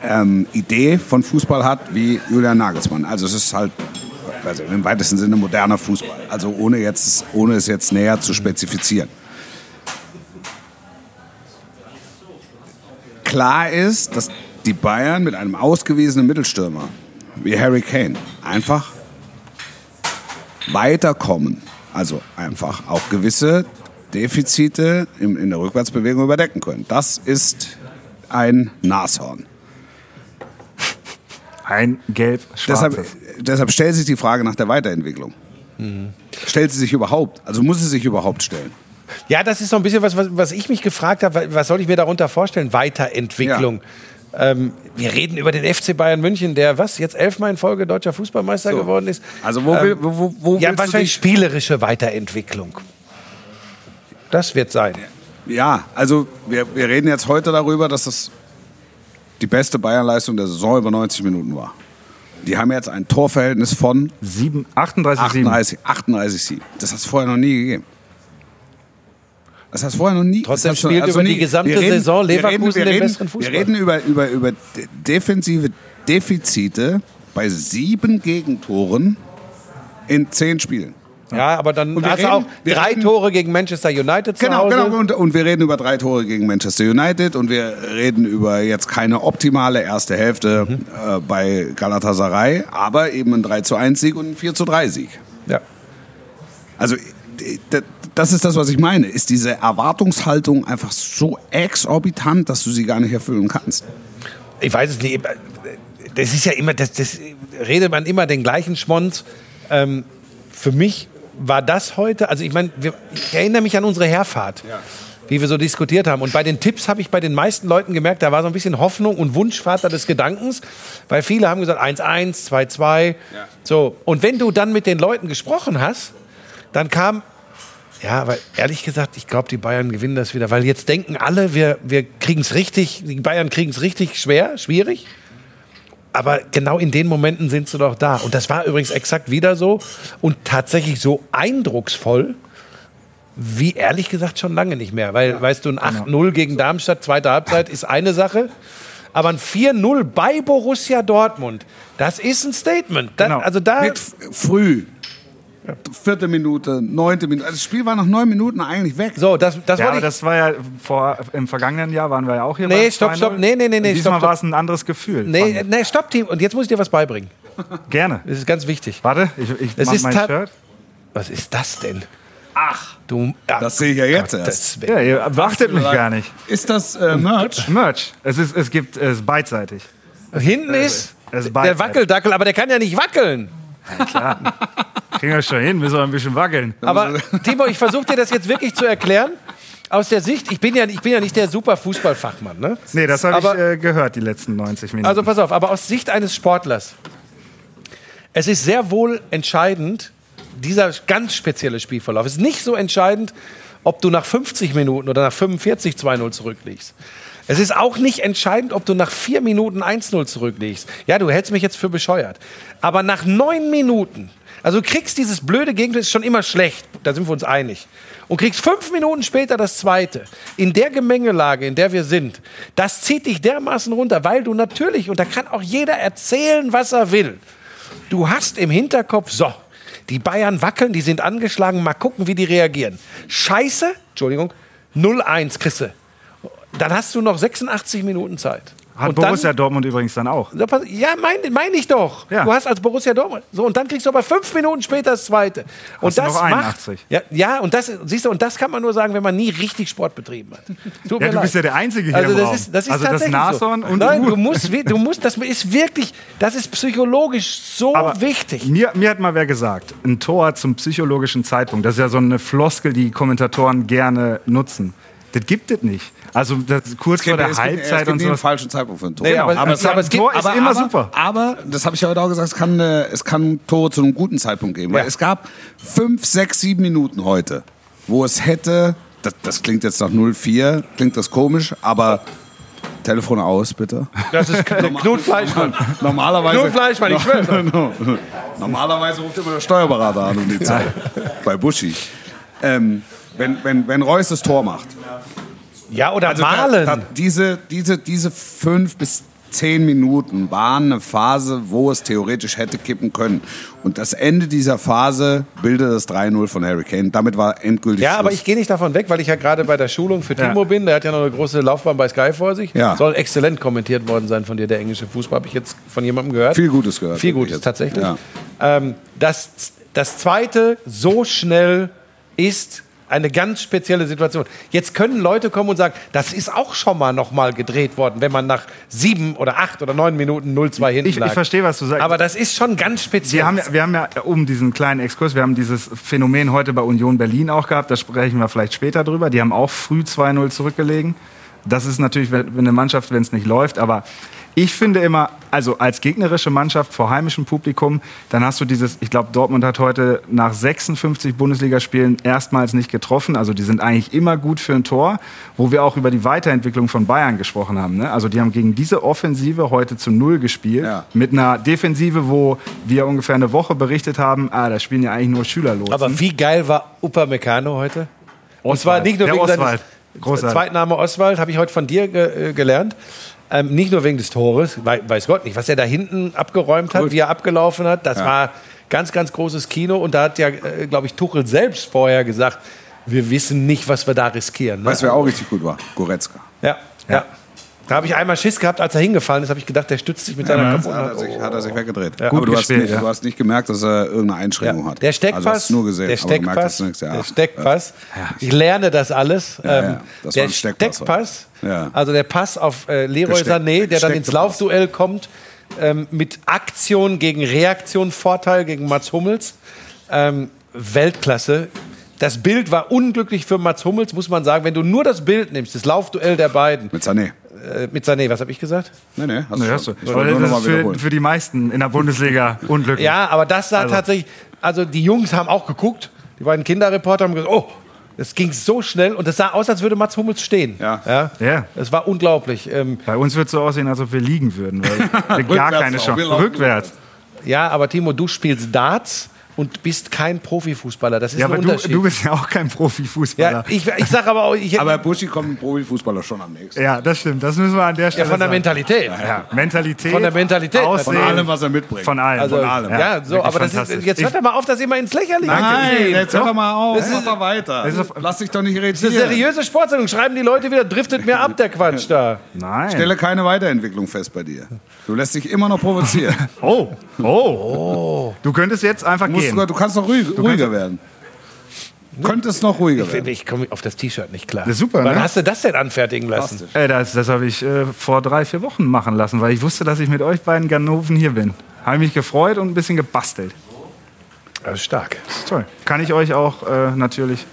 Speaker 4: ähm, Idee von Fußball hat wie Julian Nagelsmann. Also es ist halt also im weitesten Sinne moderner Fußball. Also ohne, jetzt, ohne es jetzt näher zu spezifizieren. Klar ist, dass die Bayern mit einem ausgewiesenen Mittelstürmer wie Harry Kane einfach weiterkommen. Also einfach auch gewisse Defizite in, in der Rückwärtsbewegung überdecken können. Das ist ein Nashorn.
Speaker 7: Ein gelb
Speaker 4: Deshalb, deshalb stellt sich die Frage nach der Weiterentwicklung. Stellt sie sich überhaupt? Also muss sie sich überhaupt stellen?
Speaker 2: Ja, das ist so ein bisschen was, was, was ich mich gefragt habe. Was soll ich mir darunter vorstellen? Weiterentwicklung. Ähm, wir reden über den FC Bayern München, der was jetzt elfmal in Folge deutscher Fußballmeister
Speaker 4: So.
Speaker 2: geworden ist.
Speaker 4: Also wo,
Speaker 2: Ähm,
Speaker 4: will, wo, wo, wo
Speaker 2: ja,
Speaker 4: willst du
Speaker 2: wahrscheinlich
Speaker 4: dich-
Speaker 2: spielerische Weiterentwicklung. Das wird sein.
Speaker 4: Ja, also wir, wir reden jetzt heute darüber, dass das die beste Bayernleistung der Saison über 90 Minuten war. Die haben jetzt ein Torverhältnis von
Speaker 7: Sieben- 38, 7.
Speaker 4: 38, 38 Siegen. Das hat es vorher noch nie gegeben. Das hat es vorher noch nie.
Speaker 2: Trotzdem
Speaker 4: das
Speaker 2: spielt
Speaker 4: also
Speaker 2: über die
Speaker 4: nie-
Speaker 2: gesamte
Speaker 4: wir
Speaker 2: Saison
Speaker 4: wir
Speaker 2: Leverkusen
Speaker 4: wir
Speaker 2: den
Speaker 4: reden,
Speaker 2: besseren Fußball.
Speaker 4: Wir reden über, über, über de- defensive Defizite bei sieben Gegentoren in zehn Spielen.
Speaker 2: Ja, aber dann
Speaker 4: Und wir
Speaker 2: hast du
Speaker 4: reden-
Speaker 2: auch
Speaker 4: wir
Speaker 2: drei
Speaker 4: reden-
Speaker 2: Tore gegen Manchester United zu
Speaker 4: Genau,
Speaker 2: Hause.
Speaker 4: genau. Und, und wir reden über drei Tore gegen Manchester United und wir reden über jetzt keine optimale erste Hälfte
Speaker 2: Mhm.
Speaker 4: äh, bei Galatasaray, aber eben ein 3 zu 1 Sieg und ein 4 zu 3 Sieg.
Speaker 2: Ja.
Speaker 4: Also d- das ist das, was ich meine. Ist diese Erwartungshaltung einfach so exorbitant, dass du sie gar nicht erfüllen kannst?
Speaker 2: ich weiß es nicht. Das ist ja immer, das, das redet man immer den gleichen Schmonz. Ähm, für mich war das heute, also ich meine, ich erinnere mich an unsere Herfahrt, wie wir so diskutiert haben. Und bei den Tipps habe ich bei den meisten Leuten gemerkt, da war so ein bisschen Hoffnung und Wunschvater des Gedankens, weil viele haben gesagt 1-1, 2-2. So. Und wenn du dann mit den Leuten gesprochen hast, dann kam ja, aber ehrlich gesagt, ich glaube, die Bayern gewinnen das wieder, weil jetzt denken alle, wir, wir kriegen es richtig, die Bayern kriegen es richtig schwer, schwierig. Aber genau in den Momenten sind sie doch da. Und das war übrigens exakt wieder so und tatsächlich so eindrucksvoll, wie ehrlich gesagt schon lange nicht mehr. Weil, weißt du, ein 8-0 gegen Darmstadt, zweite Halbzeit, ist eine Sache. Aber ein 4-0 bei Borussia Dortmund, das ist ein Statement. Da,
Speaker 7: Genau.
Speaker 2: Also da,
Speaker 4: Mit früh. Vierte Minute, neunte Minute. Also das Spiel war nach neun Minuten eigentlich weg.
Speaker 2: so, das, das
Speaker 7: Ja,
Speaker 2: wollte
Speaker 7: aber
Speaker 2: ich
Speaker 7: das war ja vor, im vergangenen Jahr waren wir ja auch hier.
Speaker 2: Nee, stopp,
Speaker 7: 2-0.
Speaker 2: stopp. Nee, nee, nee, nee,
Speaker 7: Diesmal
Speaker 2: stopp,
Speaker 7: war es ein anderes Gefühl.
Speaker 2: Nee, nee, stopp, Team. Und jetzt muss ich dir was beibringen.
Speaker 7: Gerne.
Speaker 2: Das ist ganz wichtig.
Speaker 7: Warte, ich, ich
Speaker 2: Es
Speaker 7: mach
Speaker 2: ist
Speaker 7: mein Shirt.
Speaker 2: Was ist das denn? Ach, du. Ja,
Speaker 4: Das sehe ich ja jetzt
Speaker 2: Gottes
Speaker 4: erst.
Speaker 7: Ja, ihr beachtet mich gar nicht.
Speaker 4: Ist das äh, Merch?
Speaker 7: Merch. Es, ist, es gibt es ist beidseitig.
Speaker 2: Hinten ist
Speaker 7: es ist
Speaker 2: der. Wackeldackel, aber der kann ja nicht wackeln.
Speaker 7: Kriegen wir schon hin, müssen wir ein bisschen wackeln.
Speaker 2: Aber Timo, ich versuche dir das jetzt wirklich zu erklären. Aus der Sicht, ich bin ja, ich bin ja nicht der super Fußballfachmann. Ne?
Speaker 7: Nee, das habe ich
Speaker 2: Aber-
Speaker 7: äh, gehört, die letzten 90 Minuten.
Speaker 2: Also pass auf, aber aus Sicht eines Sportlers. Es ist sehr wohl entscheidend, dieser ganz spezielle Spielverlauf. Es ist nicht so entscheidend, ob du nach 50 Minuten oder nach 45 2-0 zurückliegst. Es ist auch nicht entscheidend, ob du nach 4 Minuten 1-0 zurückliegst. Ja, du hältst mich jetzt für bescheuert. Aber nach 9 Minuten, also du kriegst dieses blöde Gegenteil, ist schon immer schlecht, da sind wir uns einig. Und kriegst 5 Minuten später das zweite. In der Gemengelage, in der wir sind, das zieht dich dermaßen runter, weil du natürlich, und da kann auch jeder erzählen, was er will, Du hast im Hinterkopf, so, die Bayern wackeln, die sind angeschlagen, mal gucken, wie die reagieren. Scheiße, Entschuldigung, 0-1 kriegst du. Dann hast du noch 86 Minuten Zeit.
Speaker 7: Hat
Speaker 2: Und dann-
Speaker 7: Borussia Dortmund übrigens dann auch.
Speaker 2: Ja, meine mein ich doch.
Speaker 7: Ja.
Speaker 2: Du hast als Borussia Dortmund. So, und dann kriegst du aber fünf Minuten später das zweite. Und
Speaker 7: Hast
Speaker 2: das
Speaker 7: noch
Speaker 2: macht.
Speaker 7: 81.
Speaker 2: Ja, ja, und das, siehst du, und das kann man nur sagen, wenn man nie richtig Sport betrieben hat. Tut
Speaker 7: Ja, du bist
Speaker 2: leid.
Speaker 7: ja der Einzige hier
Speaker 2: also
Speaker 7: im
Speaker 2: das
Speaker 7: Raum.
Speaker 2: Ist, das ist
Speaker 7: Also das
Speaker 2: tatsächlich
Speaker 7: Nashorn
Speaker 2: so.
Speaker 7: und
Speaker 2: Nein,
Speaker 7: du.
Speaker 2: musst, du musst, das ist wirklich, das ist psychologisch so
Speaker 7: Aber
Speaker 2: wichtig.
Speaker 7: Mir, mir hat mal wer gesagt, ein Tor zum psychologischen Zeitpunkt, das ist ja so eine Floskel, die Kommentatoren gerne nutzen. Das gibt es nicht. Also das kurz vor der
Speaker 4: Es gibt-
Speaker 7: Halbzeit
Speaker 4: es gibt
Speaker 7: und so.
Speaker 4: einen falschen Zeitpunkt für ein Tor.
Speaker 2: Nee, aber-
Speaker 4: aber,
Speaker 2: aber- aber es gibt-
Speaker 7: Tor ist immer super.
Speaker 4: Aber, das habe ich ja heute auch gesagt, es kann, äh, es kann Tore zu einem guten Zeitpunkt geben. Weil
Speaker 2: Ja.
Speaker 4: es gab fünf, sechs, sieben Minuten heute, wo es hätte, das, das klingt jetzt nach 0-4, klingt das komisch, aber Telefon aus, bitte.
Speaker 2: Das ist Knut Fleischmann.
Speaker 4: Normalerweise,
Speaker 2: Knut Fleischmann, ich schwör's.
Speaker 4: Normalerweise ruft immer der Steuerberater an um die Zeit. Bei Buschi. Ähm, wenn, wenn, wenn Reus das Tor macht.
Speaker 2: Ja, oder
Speaker 4: Also da-
Speaker 2: malen.
Speaker 4: da- diese, diese, diese fünf bis zehn Minuten waren eine Phase, wo es theoretisch hätte kippen können. Und das Ende dieser Phase bildet das 3-0 von Harry Kane. Damit war endgültig
Speaker 2: Ja,
Speaker 4: Schluss.
Speaker 2: aber ich gehe nicht davon weg, weil ich ja gerade bei der Schulung für
Speaker 7: Ja.
Speaker 2: Timo bin. Der hat ja noch eine große Laufbahn bei Sky vor sich.
Speaker 4: Ja.
Speaker 2: Soll exzellent kommentiert worden sein von dir, der englische Fußball. Habe ich jetzt von jemandem gehört.
Speaker 4: Viel Gutes gehört.
Speaker 2: Viel Gutes,
Speaker 4: jetzt.
Speaker 2: tatsächlich.
Speaker 4: Ja.
Speaker 2: Ähm, das, das zweite so schnell ist eine ganz spezielle Situation. Jetzt können Leute kommen und sagen, das ist auch schon mal noch mal gedreht worden, wenn man nach sieben oder acht oder neun Minuten 0-2 hinten
Speaker 7: Ich- ich
Speaker 2: lag.
Speaker 7: verstehe, was du sagst.
Speaker 2: Aber das ist schon ganz speziell.
Speaker 7: Wir haben, ja, wir haben ja, um diesen kleinen Exkurs, wir haben dieses Phänomen heute bei Union Berlin auch gehabt, da sprechen wir vielleicht später drüber. Die haben auch früh 2-0 zurückgelegen. Das ist natürlich wenn eine Mannschaft, wenn es nicht läuft, aber ich finde immer, also als gegnerische Mannschaft vor heimischem Publikum, dann hast du dieses, ich glaube, Dortmund hat heute nach 56 Bundesligaspielen erstmals nicht getroffen. Also die sind eigentlich immer gut für ein Tor, wo wir auch über die Weiterentwicklung von Bayern gesprochen haben. Ne? Also die haben gegen diese Offensive heute zu Null gespielt,
Speaker 4: Ja.
Speaker 7: mit einer Defensive, wo wir ungefähr eine Woche berichtet haben, ah, da spielen ja eigentlich nur Schülerlotsen.
Speaker 2: Aber wie geil war Upamecano heute? Und
Speaker 7: Oswald.
Speaker 2: zwar nicht nur
Speaker 7: Der
Speaker 2: wegen
Speaker 7: Oswald. Großartig.
Speaker 2: Zweitname Oswald, habe ich heute von dir ge äh, gelernt. Ähm, nicht nur wegen des Tores, wei- weiß Gott nicht, was er da hinten abgeräumt hat, wie er abgelaufen hat. Das war ganz, ganz großes Kino. Und da hat ja, äh, glaube ich, Tuchel selbst vorher gesagt, wir wissen nicht, was wir da riskieren. Ne?
Speaker 4: Weißt du, wer auch richtig gut war? Goretzka.
Speaker 2: ja, ja. Da habe ich einmal Schiss gehabt, als er hingefallen ist, habe ich gedacht, der stützt sich mit seiner
Speaker 4: Da
Speaker 2: kaputten
Speaker 4: hat er sich, hat er sich weggedreht.
Speaker 7: Gut
Speaker 4: Aber du hast, nicht,
Speaker 7: ja.
Speaker 4: du hast nicht gemerkt, dass er irgendeine Einschränkung
Speaker 2: Ja.
Speaker 4: hat.
Speaker 2: Der
Speaker 4: Also
Speaker 2: Steckpass,
Speaker 4: hast du nur gesehen,
Speaker 2: der
Speaker 4: aber gemerkt
Speaker 2: Steckpass.
Speaker 4: Ja.
Speaker 2: der Steckpass. Ich lerne das alles.
Speaker 4: Ja,
Speaker 2: Ähm,
Speaker 4: ja, das
Speaker 2: der
Speaker 4: war ein Steckpass.
Speaker 2: Steckpass,
Speaker 4: Ja.
Speaker 2: also der Pass auf äh, Leroy
Speaker 4: Gesteck-
Speaker 2: Sané, der dann ins Laufduell kommt, ähm, mit Aktion gegen Reaktion, Vorteil gegen Mats Hummels. Ähm, Weltklasse. Das Bild war unglücklich für Mats Hummels, muss man sagen. Wenn du nur das Bild nimmst, das Laufduell der beiden,
Speaker 4: Mit Sané.
Speaker 2: Äh, mit Sané, was habe ich gesagt?
Speaker 4: Nee, nee, hast
Speaker 7: Nee, hast du.
Speaker 4: Ich wollte
Speaker 7: Das ist für, für die meisten in der Bundesliga unglücklich.
Speaker 2: Ja, aber das sah
Speaker 7: Also-
Speaker 2: tatsächlich, also die Jungs haben auch geguckt, die beiden Kinderreporter haben gesagt, oh, es ging so schnell und es sah aus, als würde Mats Hummels stehen.
Speaker 4: Ja.
Speaker 2: ja.
Speaker 7: Ja.
Speaker 2: Es war unglaublich. Ähm,
Speaker 7: Bei uns wird es so aussehen, als ob wir liegen würden. Weil wir gar keine. Chance. Rückwärts.
Speaker 2: ja, aber Timo, du spielst Darts und bist kein Profifußballer. Das ist
Speaker 7: Ja,
Speaker 2: ein
Speaker 7: aber du,
Speaker 2: Unterschied.
Speaker 7: du bist ja auch kein Profifußballer.
Speaker 2: ja, ich, ich sag aber auch, ich,
Speaker 4: Aber Buschi kommt ein Profifußballer schon am nächsten.
Speaker 7: Ja, das stimmt. Das müssen wir an der
Speaker 2: ja,
Speaker 7: Stelle
Speaker 2: von der
Speaker 7: sagen.
Speaker 2: Mentalität.
Speaker 7: Ja, Mentalität.
Speaker 2: Von der Mentalität,
Speaker 7: Aussehen,
Speaker 4: Von allem, was er mitbringt.
Speaker 7: Von allem.
Speaker 2: Also,
Speaker 7: von
Speaker 2: ja,
Speaker 7: allem.
Speaker 2: ja, so, aber das ist, jetzt hört er mal auf, das immer ins Lächerliche
Speaker 4: Nein,
Speaker 2: ziehen.
Speaker 4: jetzt hör doch mal auf.
Speaker 2: Das ist-
Speaker 4: doch weiter.
Speaker 7: das ist-
Speaker 4: Lass dich doch nicht
Speaker 2: Das ist eine seriöse Sportsendung. Schreiben die Leute wieder, driftet mir ab, der Quatsch da.
Speaker 7: Nein.
Speaker 4: Stelle keine Weiterentwicklung fest bei dir. Du lässt dich immer noch provozieren.
Speaker 7: Oh, oh. Du könntest jetzt einfach
Speaker 4: Du, musst
Speaker 7: gehen.
Speaker 4: Sogar, du kannst noch ruhig, ruhiger werden. Du könntest noch ruhiger
Speaker 2: Ich,
Speaker 4: werden.
Speaker 2: ich komme auf das T-Shirt nicht klar.
Speaker 7: Das ist super,
Speaker 2: Wann
Speaker 7: ne?
Speaker 2: hast du das denn anfertigen lassen?
Speaker 7: Äh, das das habe ich äh, vor drei, vier Wochen machen lassen, weil ich wusste, dass ich mit euch beiden Ganoven hier bin. Habe mich gefreut und ein bisschen gebastelt.
Speaker 2: Das ist stark.
Speaker 7: Das ist toll. Kann ich euch auch äh, natürlich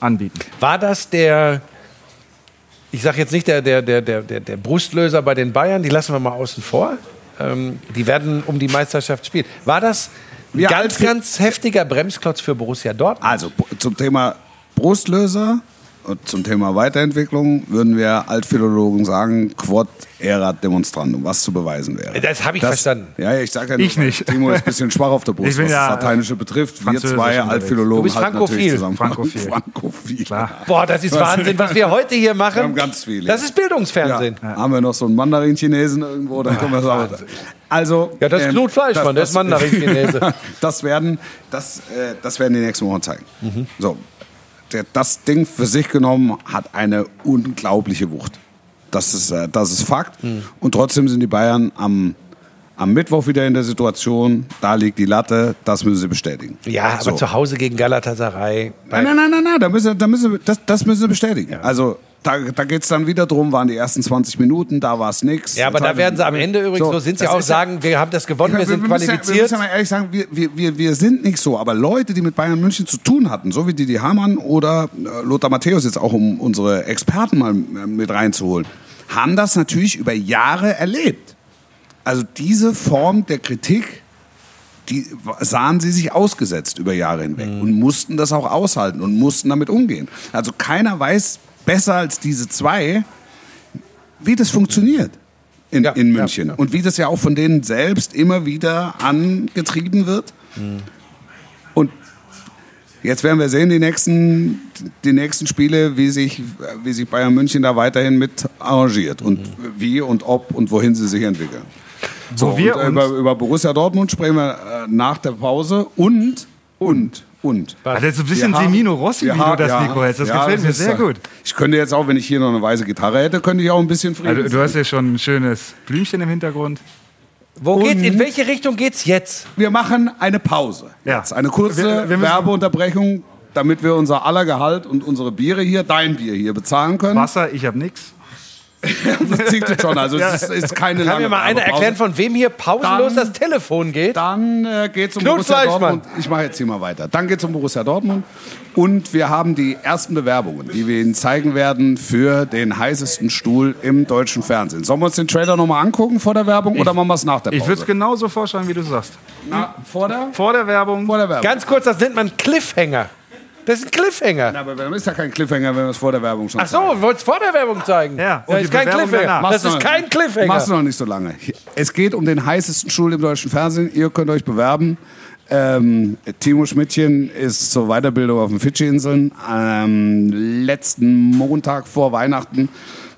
Speaker 7: anbieten.
Speaker 2: War das der, ich sage jetzt nicht der, der, der, der, der, Brustlöser bei den Bayern, die lassen wir mal außen vor. Ähm, die werden um die Meisterschaft spielen. War das
Speaker 4: Ja,
Speaker 2: ganz, ganz heftiger Bremsklotz für Borussia Dortmund?
Speaker 4: Also zum Thema Brustlöser zum Thema Weiterentwicklung würden wir Altphilologen sagen, quod erat demonstrandum, was zu beweisen wäre.
Speaker 2: Das habe ich verstanden.
Speaker 4: Ja, ja, ich sage ja nur,
Speaker 7: Ich nicht.
Speaker 4: Timo ist ein bisschen schwach auf der Brust,
Speaker 7: Ich bin
Speaker 4: was
Speaker 7: ja,
Speaker 4: das Lateinische betrifft. Wir zwei. Altphilologen
Speaker 2: Du bist
Speaker 4: halten natürlich
Speaker 2: frankophil.
Speaker 4: zusammen.
Speaker 7: Frankophil.
Speaker 4: Frankophil.
Speaker 7: Klar.
Speaker 2: Boah, das ist Wahnsinn, was wir heute hier machen.
Speaker 4: Wir haben ganz viele.
Speaker 2: Das ist Bildungsfernsehen.
Speaker 4: Ja. Haben wir noch so einen Mandarin-Chinesen irgendwo? Dann können wir sagen. Also,
Speaker 2: Ja, das ist Knut Fleischmann, der ist Mandarin-Chinese.
Speaker 4: das, werden, das, äh, das werden die nächsten Wochen zeigen.
Speaker 2: Mhm.
Speaker 4: So, der, das Ding für sich genommen hat eine unglaubliche Wucht. Das ist, äh, das ist Fakt. Und trotzdem sind die Bayern am, am Mittwoch wieder in der Situation, da liegt die Latte, das müssen sie bestätigen.
Speaker 2: Ja, aber
Speaker 4: So.
Speaker 2: zu Hause gegen Galatasaray.
Speaker 4: Nein, nein, nein, nein, nein, da müssen, da müssen, das, das müssen sie bestätigen. Also da, da geht es dann wieder drum, waren die ersten 20 Minuten, da war es nichts.
Speaker 2: Ja, aber da werden sie am Ende übrigens, so, sind sie auch
Speaker 4: ist ja-
Speaker 2: sagen, wir haben das gewonnen, wir sind
Speaker 4: müssen ja, wir
Speaker 2: qualifiziert.
Speaker 4: müssen ja mal ehrlich sagen, wir, wir, wir, wir sind nicht so. Aber Leute, die mit Bayern München zu tun hatten, so wie Didi Hamann oder äh, Lothar Matthäus jetzt auch, um unsere Experten mal äh, mit reinzuholen, haben das natürlich über Jahre erlebt. Also diese Form der Kritik, die sahen sie sich ausgesetzt über Jahre hinweg und mussten das auch aushalten und mussten damit umgehen. Also keiner weiß besser als diese zwei, wie das funktioniert in,
Speaker 2: Ja,
Speaker 4: in
Speaker 2: ja,
Speaker 4: München.
Speaker 2: ja.
Speaker 4: Und wie das ja auch von denen selbst immer wieder angetrieben wird. Und jetzt werden wir sehen, die nächsten, die nächsten Spiele, wie sich, wie sich Bayern München da weiterhin mit arrangiert und wie und ob und wohin sie sich entwickeln. So,
Speaker 7: wir
Speaker 4: und, äh, über, über Borussia Dortmund sprechen wir äh, nach der Pause und, und, und.
Speaker 7: Ah, das ist ein bisschen
Speaker 4: Wir haben-
Speaker 7: wie Mino Rossi, wie du das
Speaker 4: ja,
Speaker 7: Mikro hältst. Das
Speaker 4: ja,
Speaker 7: gefällt mir
Speaker 4: ist,
Speaker 7: sehr gut.
Speaker 4: Ich könnte jetzt auch, wenn ich hier noch eine weiße Gitarre hätte, könnte ich auch ein bisschen Frieden.
Speaker 7: Also, du hast ja schon ein schönes Blümchen im Hintergrund.
Speaker 2: Wo geht's, in welche Richtung geht's jetzt?
Speaker 4: wir machen eine Pause.
Speaker 7: Ja.
Speaker 4: Jetzt eine kurze
Speaker 7: Wir- wir
Speaker 4: Werbeunterbrechung, damit wir unser aller Gehalt und unsere Biere hier, dein Bier hier, bezahlen können.
Speaker 7: Wasser, ich habe nichts.
Speaker 4: Das zieht sich schon. Also es ist, ist keine
Speaker 2: Kann
Speaker 4: lange
Speaker 2: mir mal einer erklären, von wem hier pausenlos
Speaker 4: Dann-
Speaker 2: das Telefon geht?
Speaker 4: Dann äh, geht es um
Speaker 2: Knut
Speaker 4: Borussia
Speaker 2: Fleischmann.
Speaker 4: Dortmund. Ich mache jetzt hier mal weiter. Dann geht es um Borussia Dortmund. Und wir haben die ersten Bewerbungen, die wir Ihnen zeigen werden für den heißesten Stuhl im deutschen Fernsehen. Sollen wir uns den Trailer nochmal angucken vor der Werbung oder machen wir es nach der
Speaker 7: Ich
Speaker 4: Pause?
Speaker 7: würde es genauso vorschlagen, wie du sagst.
Speaker 4: Na, vor der?
Speaker 7: Vor der Werbung.
Speaker 4: Vor der Werbung.
Speaker 2: Ganz kurz, das nennt man Cliffhanger. Das ist ein Cliffhanger.
Speaker 4: Na, aber das ist ja kein Cliffhanger, wenn wir es vor der Werbung schon
Speaker 2: Ach so, wollt vor der Werbung zeigen?
Speaker 7: Ja, und
Speaker 2: das ist kein
Speaker 7: Bewerbung
Speaker 2: Cliffhanger.
Speaker 7: danach.
Speaker 2: Das ist kein Cliffhanger.
Speaker 4: Machst du noch nicht so lange. Es geht um den heißesten Stuhl im deutschen Fernsehen. Ihr könnt euch bewerben. Ähm, Timo Schmidtchen ist zur Weiterbildung auf den Fidschi-Inseln. Ähm, letzten Montag vor Weihnachten,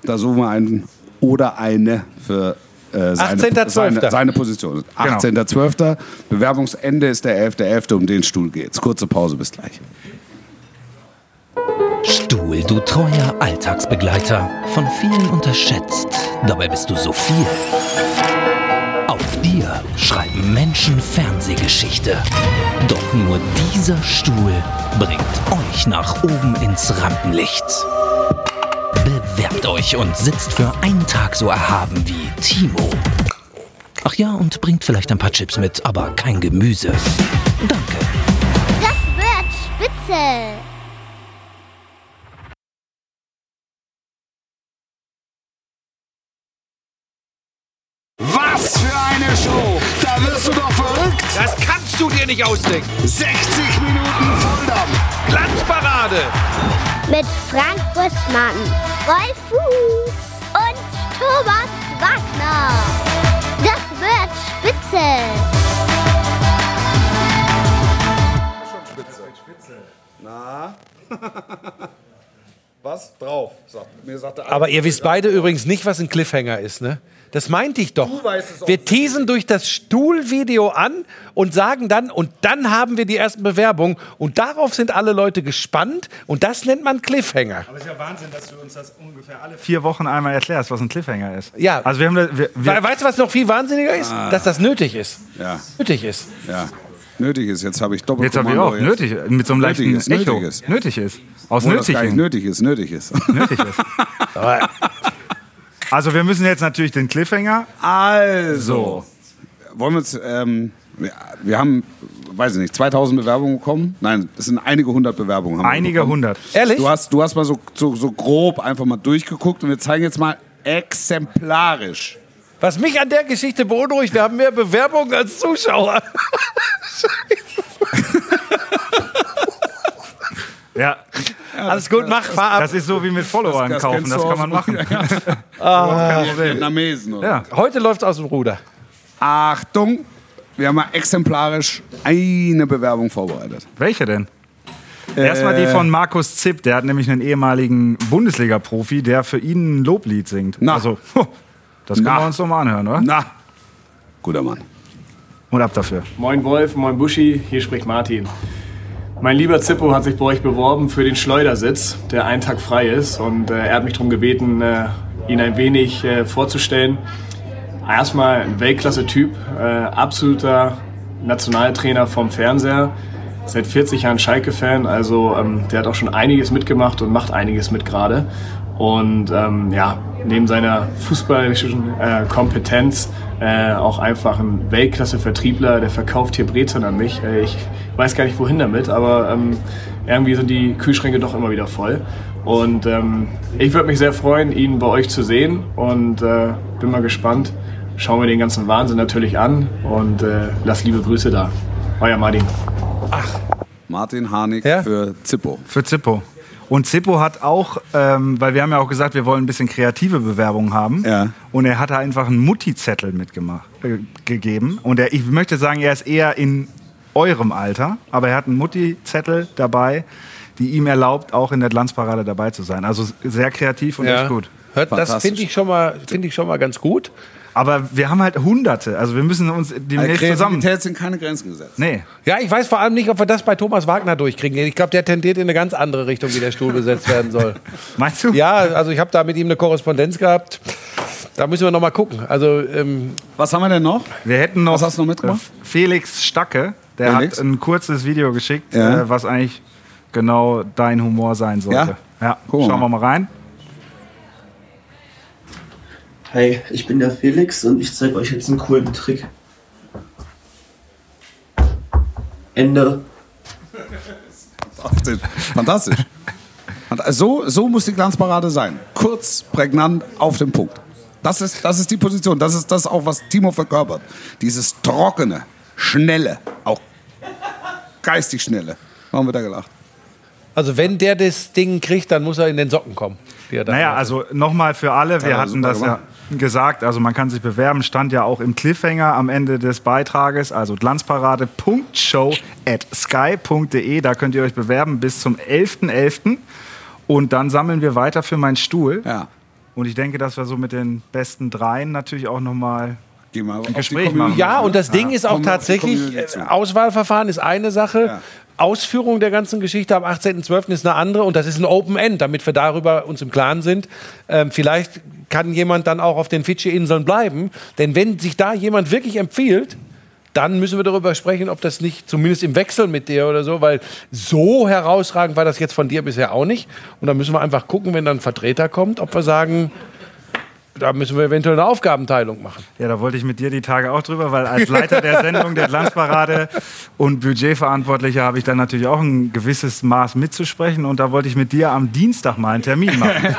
Speaker 4: da suchen wir einen oder eine für äh, seine,
Speaker 2: 18.12..
Speaker 4: seine, seine Position. 18.12. Bewerbungsende ist der 11.11. Um den Stuhl geht's. Kurze Pause, bis gleich.
Speaker 8: Stuhl, du treuer Alltagsbegleiter, von vielen unterschätzt, dabei bist du so viel. Auf dir schreiben Menschen Fernsehgeschichte. Doch nur dieser Stuhl bringt euch nach oben ins Rampenlicht. Bewerbt euch und sitzt für einen Tag so erhaben wie Timo. Ach ja, und bringt vielleicht ein paar Chips mit, aber kein Gemüse. Danke.
Speaker 3: Das wird spitze.
Speaker 2: Das kannst du dir nicht ausdenken.
Speaker 1: 60 Minuten Volldampf!
Speaker 2: Glanzparade.
Speaker 3: Mit Frank Buschmann, Rolf Fuß und Thomas Wagner. Das wird spitze.
Speaker 4: Was? Drauf. Mir sagt der
Speaker 2: Aber ihr wisst beide übrigens nicht, was ein Cliffhanger ist, ne? Das meinte ich doch.
Speaker 4: weißt es auch
Speaker 2: Wir teasen durch das Stuhlvideo an und sagen dann, und dann haben wir die ersten Bewerbungen und darauf sind alle Leute gespannt und das nennt man Cliffhanger.
Speaker 7: Aber es ist ja Wahnsinn, dass du uns das ungefähr alle vier Wochen einmal erklärst, was ein Cliffhanger ist.
Speaker 2: Ja.
Speaker 7: Also wir haben da, wir,
Speaker 2: We-
Speaker 7: wir,
Speaker 2: Weißt du, was noch viel wahnsinniger ist? Dass das nötig ist.
Speaker 4: Ja,
Speaker 2: Nötig ist.
Speaker 4: ja. Nötig ist. Jetzt habe ich doppelt
Speaker 7: jetzt haben wir auch nötig, mit so einem
Speaker 4: Nötig
Speaker 7: leichten
Speaker 4: ist,
Speaker 7: Echo.
Speaker 4: nötig ist.
Speaker 7: Nötig ist. Aus
Speaker 4: Obwohl das gar nicht
Speaker 7: Nötigen.
Speaker 4: nötig ist, nötig ist.
Speaker 7: Nötig ist. Also wir müssen jetzt natürlich den Cliffhanger.
Speaker 4: Also, wollen wir uns, ähm, wir, wir haben, weiß ich nicht, 2000 Bewerbungen bekommen? Nein, es sind einige hundert Bewerbungen. Haben wir
Speaker 7: Einige
Speaker 4: bekommen.
Speaker 7: hundert.
Speaker 2: Ehrlich?
Speaker 4: Du hast, du hast mal so, so, so grob einfach mal durchgeguckt und wir zeigen jetzt mal exemplarisch.
Speaker 2: Was mich an der Geschichte beunruhigt, wir haben mehr Bewerbungen als Zuschauer.
Speaker 7: Ja,
Speaker 2: Alles gut, mach, fahr ab.
Speaker 7: das ist so wie mit Followern kaufen.
Speaker 4: kennst
Speaker 7: Das
Speaker 4: du
Speaker 7: kann man machen.
Speaker 4: Ja. Vietnamesen. Oder?
Speaker 7: Ja.
Speaker 2: Heute läuft aus dem Ruder.
Speaker 4: Achtung, wir haben mal exemplarisch eine Bewerbung vorbereitet.
Speaker 7: Welche denn? Erstmal die von Markus Zipp, der hat nämlich einen ehemaligen Bundesliga-Profi, der für ihn ein Loblied singt.
Speaker 4: Na.
Speaker 7: Also, das können
Speaker 4: Na.
Speaker 7: wir uns doch mal anhören, oder?
Speaker 4: Na, guter Mann.
Speaker 7: Und ab dafür.
Speaker 9: Moin Wolf, moin Buschi, hier spricht Martin. Mein lieber Zippo hat sich bei euch beworben für den Schleudersitz, der einen Tag frei ist. Und äh, er hat mich darum gebeten, äh, ihn ein wenig äh, vorzustellen. Erstmal ein Weltklasse-Typ, äh, absoluter Nationaltrainer vom Fernseher, seit 40 Jahren Schalke-Fan, also ähm, der hat auch schon einiges mitgemacht und macht einiges mit gerade. Und ähm, ja, neben seiner fußballerischen äh, Kompetenz äh, auch einfach ein Weltklasse-Vertriebler, der verkauft hier Brezeln an mich. Äh, ich weiß gar nicht wohin damit, aber ähm, irgendwie sind die Kühlschränke doch immer wieder voll. Und ähm, ich würde mich sehr freuen, ihn bei euch zu sehen und äh, bin mal gespannt. Schauen wir den ganzen Wahnsinn natürlich an und äh, lasst liebe Grüße da. Euer Martin.
Speaker 4: Martin Harnik
Speaker 6: Ja?
Speaker 4: für Zippo.
Speaker 7: Für Zippo. Und Zippo hat auch, ähm, weil wir haben ja auch gesagt, wir wollen ein bisschen kreative Bewerbungen haben.
Speaker 4: Ja.
Speaker 7: Und er hat da einfach einen Mutti-Zettel mitgemacht, äh, gegeben. Und er, ich möchte sagen, er ist eher in eurem Alter, aber er hat einen Mutti-Zettel dabei, die ihm erlaubt, auch in der Glanzparade dabei zu sein. Also sehr kreativ und echt gut.
Speaker 2: Hört, das finde ich, schon mal- finde ich schon mal ganz gut.
Speaker 7: Aber wir haben halt Hunderte. Also wir müssen uns demnächst zusammen.
Speaker 4: Kreativität sind keine Grenzen gesetzt.
Speaker 7: Nee.
Speaker 2: Ja, ich weiß vor allem nicht, ob wir das bei Thomas Wagner durchkriegen. Ich glaube, der tendiert in eine ganz andere Richtung, wie der Stuhl besetzt werden soll.
Speaker 7: Meinst du?
Speaker 2: Ja, also ich habe da mit ihm eine Korrespondenz gehabt. Da müssen wir noch mal gucken. Also ähm,
Speaker 4: Was haben wir denn noch?
Speaker 7: Wir hätten noch,
Speaker 4: Was hast du noch mitgebracht?
Speaker 7: Felix Stacke. Der
Speaker 4: Felix?
Speaker 7: hat ein kurzes Video geschickt,
Speaker 4: Ja.
Speaker 7: äh, was eigentlich genau dein Humor sein sollte. Ja,
Speaker 4: wir
Speaker 7: schauen wir mal rein.
Speaker 10: Hi, ich bin der Felix und ich zeige euch jetzt einen coolen Trick. Ende.
Speaker 4: Fantastisch. So, so muss die Glanzparade sein. Kurz, prägnant, auf den Punkt. Das ist, das ist die Position. Das ist das auch, was Timo verkörpert. Dieses trockene, schnelle, auch geistig schnelle. Warum wird da gelacht?
Speaker 2: Also wenn der das Ding kriegt, dann muss er in den Socken kommen.
Speaker 7: Naja, also nochmal für alle, wir hatten das ja gesagt, also man kann sich bewerben, stand ja auch im Cliffhanger am Ende des Beitrages, also glanzparade.show at sky.de, da könnt ihr euch bewerben bis zum 11.11. Und dann sammeln wir weiter für meinen Stuhl.
Speaker 4: Ja.
Speaker 7: Und ich denke, dass wir so mit den besten dreien natürlich auch nochmal
Speaker 4: auf
Speaker 7: ein Gespräch machen.
Speaker 2: Ja, und das Ding ist auch
Speaker 4: kommen
Speaker 2: tatsächlich, äh. Auswahlverfahren ist eine Sache,
Speaker 4: Ja.
Speaker 2: Ausführung der ganzen Geschichte am 18.12. ist eine andere und das ist ein Open End, damit wir darüber uns im Klaren sind. Ähm, vielleicht kann jemand dann auch auf den Fidschi-Inseln bleiben, denn wenn sich da jemand wirklich empfiehlt, dann müssen wir darüber sprechen, ob das nicht zumindest im Wechsel mit dir oder so, weil so herausragend war das jetzt von dir bisher auch nicht. Und dann müssen wir einfach gucken, wenn dann ein Vertreter kommt, ob wir sagen, da müssen wir eventuell eine Aufgabenteilung machen.
Speaker 7: Ja, da wollte ich mit dir die Tage auch drüber, weil als Leiter der Sendung der Glanzparade und Budgetverantwortlicher habe ich dann natürlich auch ein gewisses Maß mitzusprechen und da wollte ich mit dir am Dienstag mal einen Termin machen.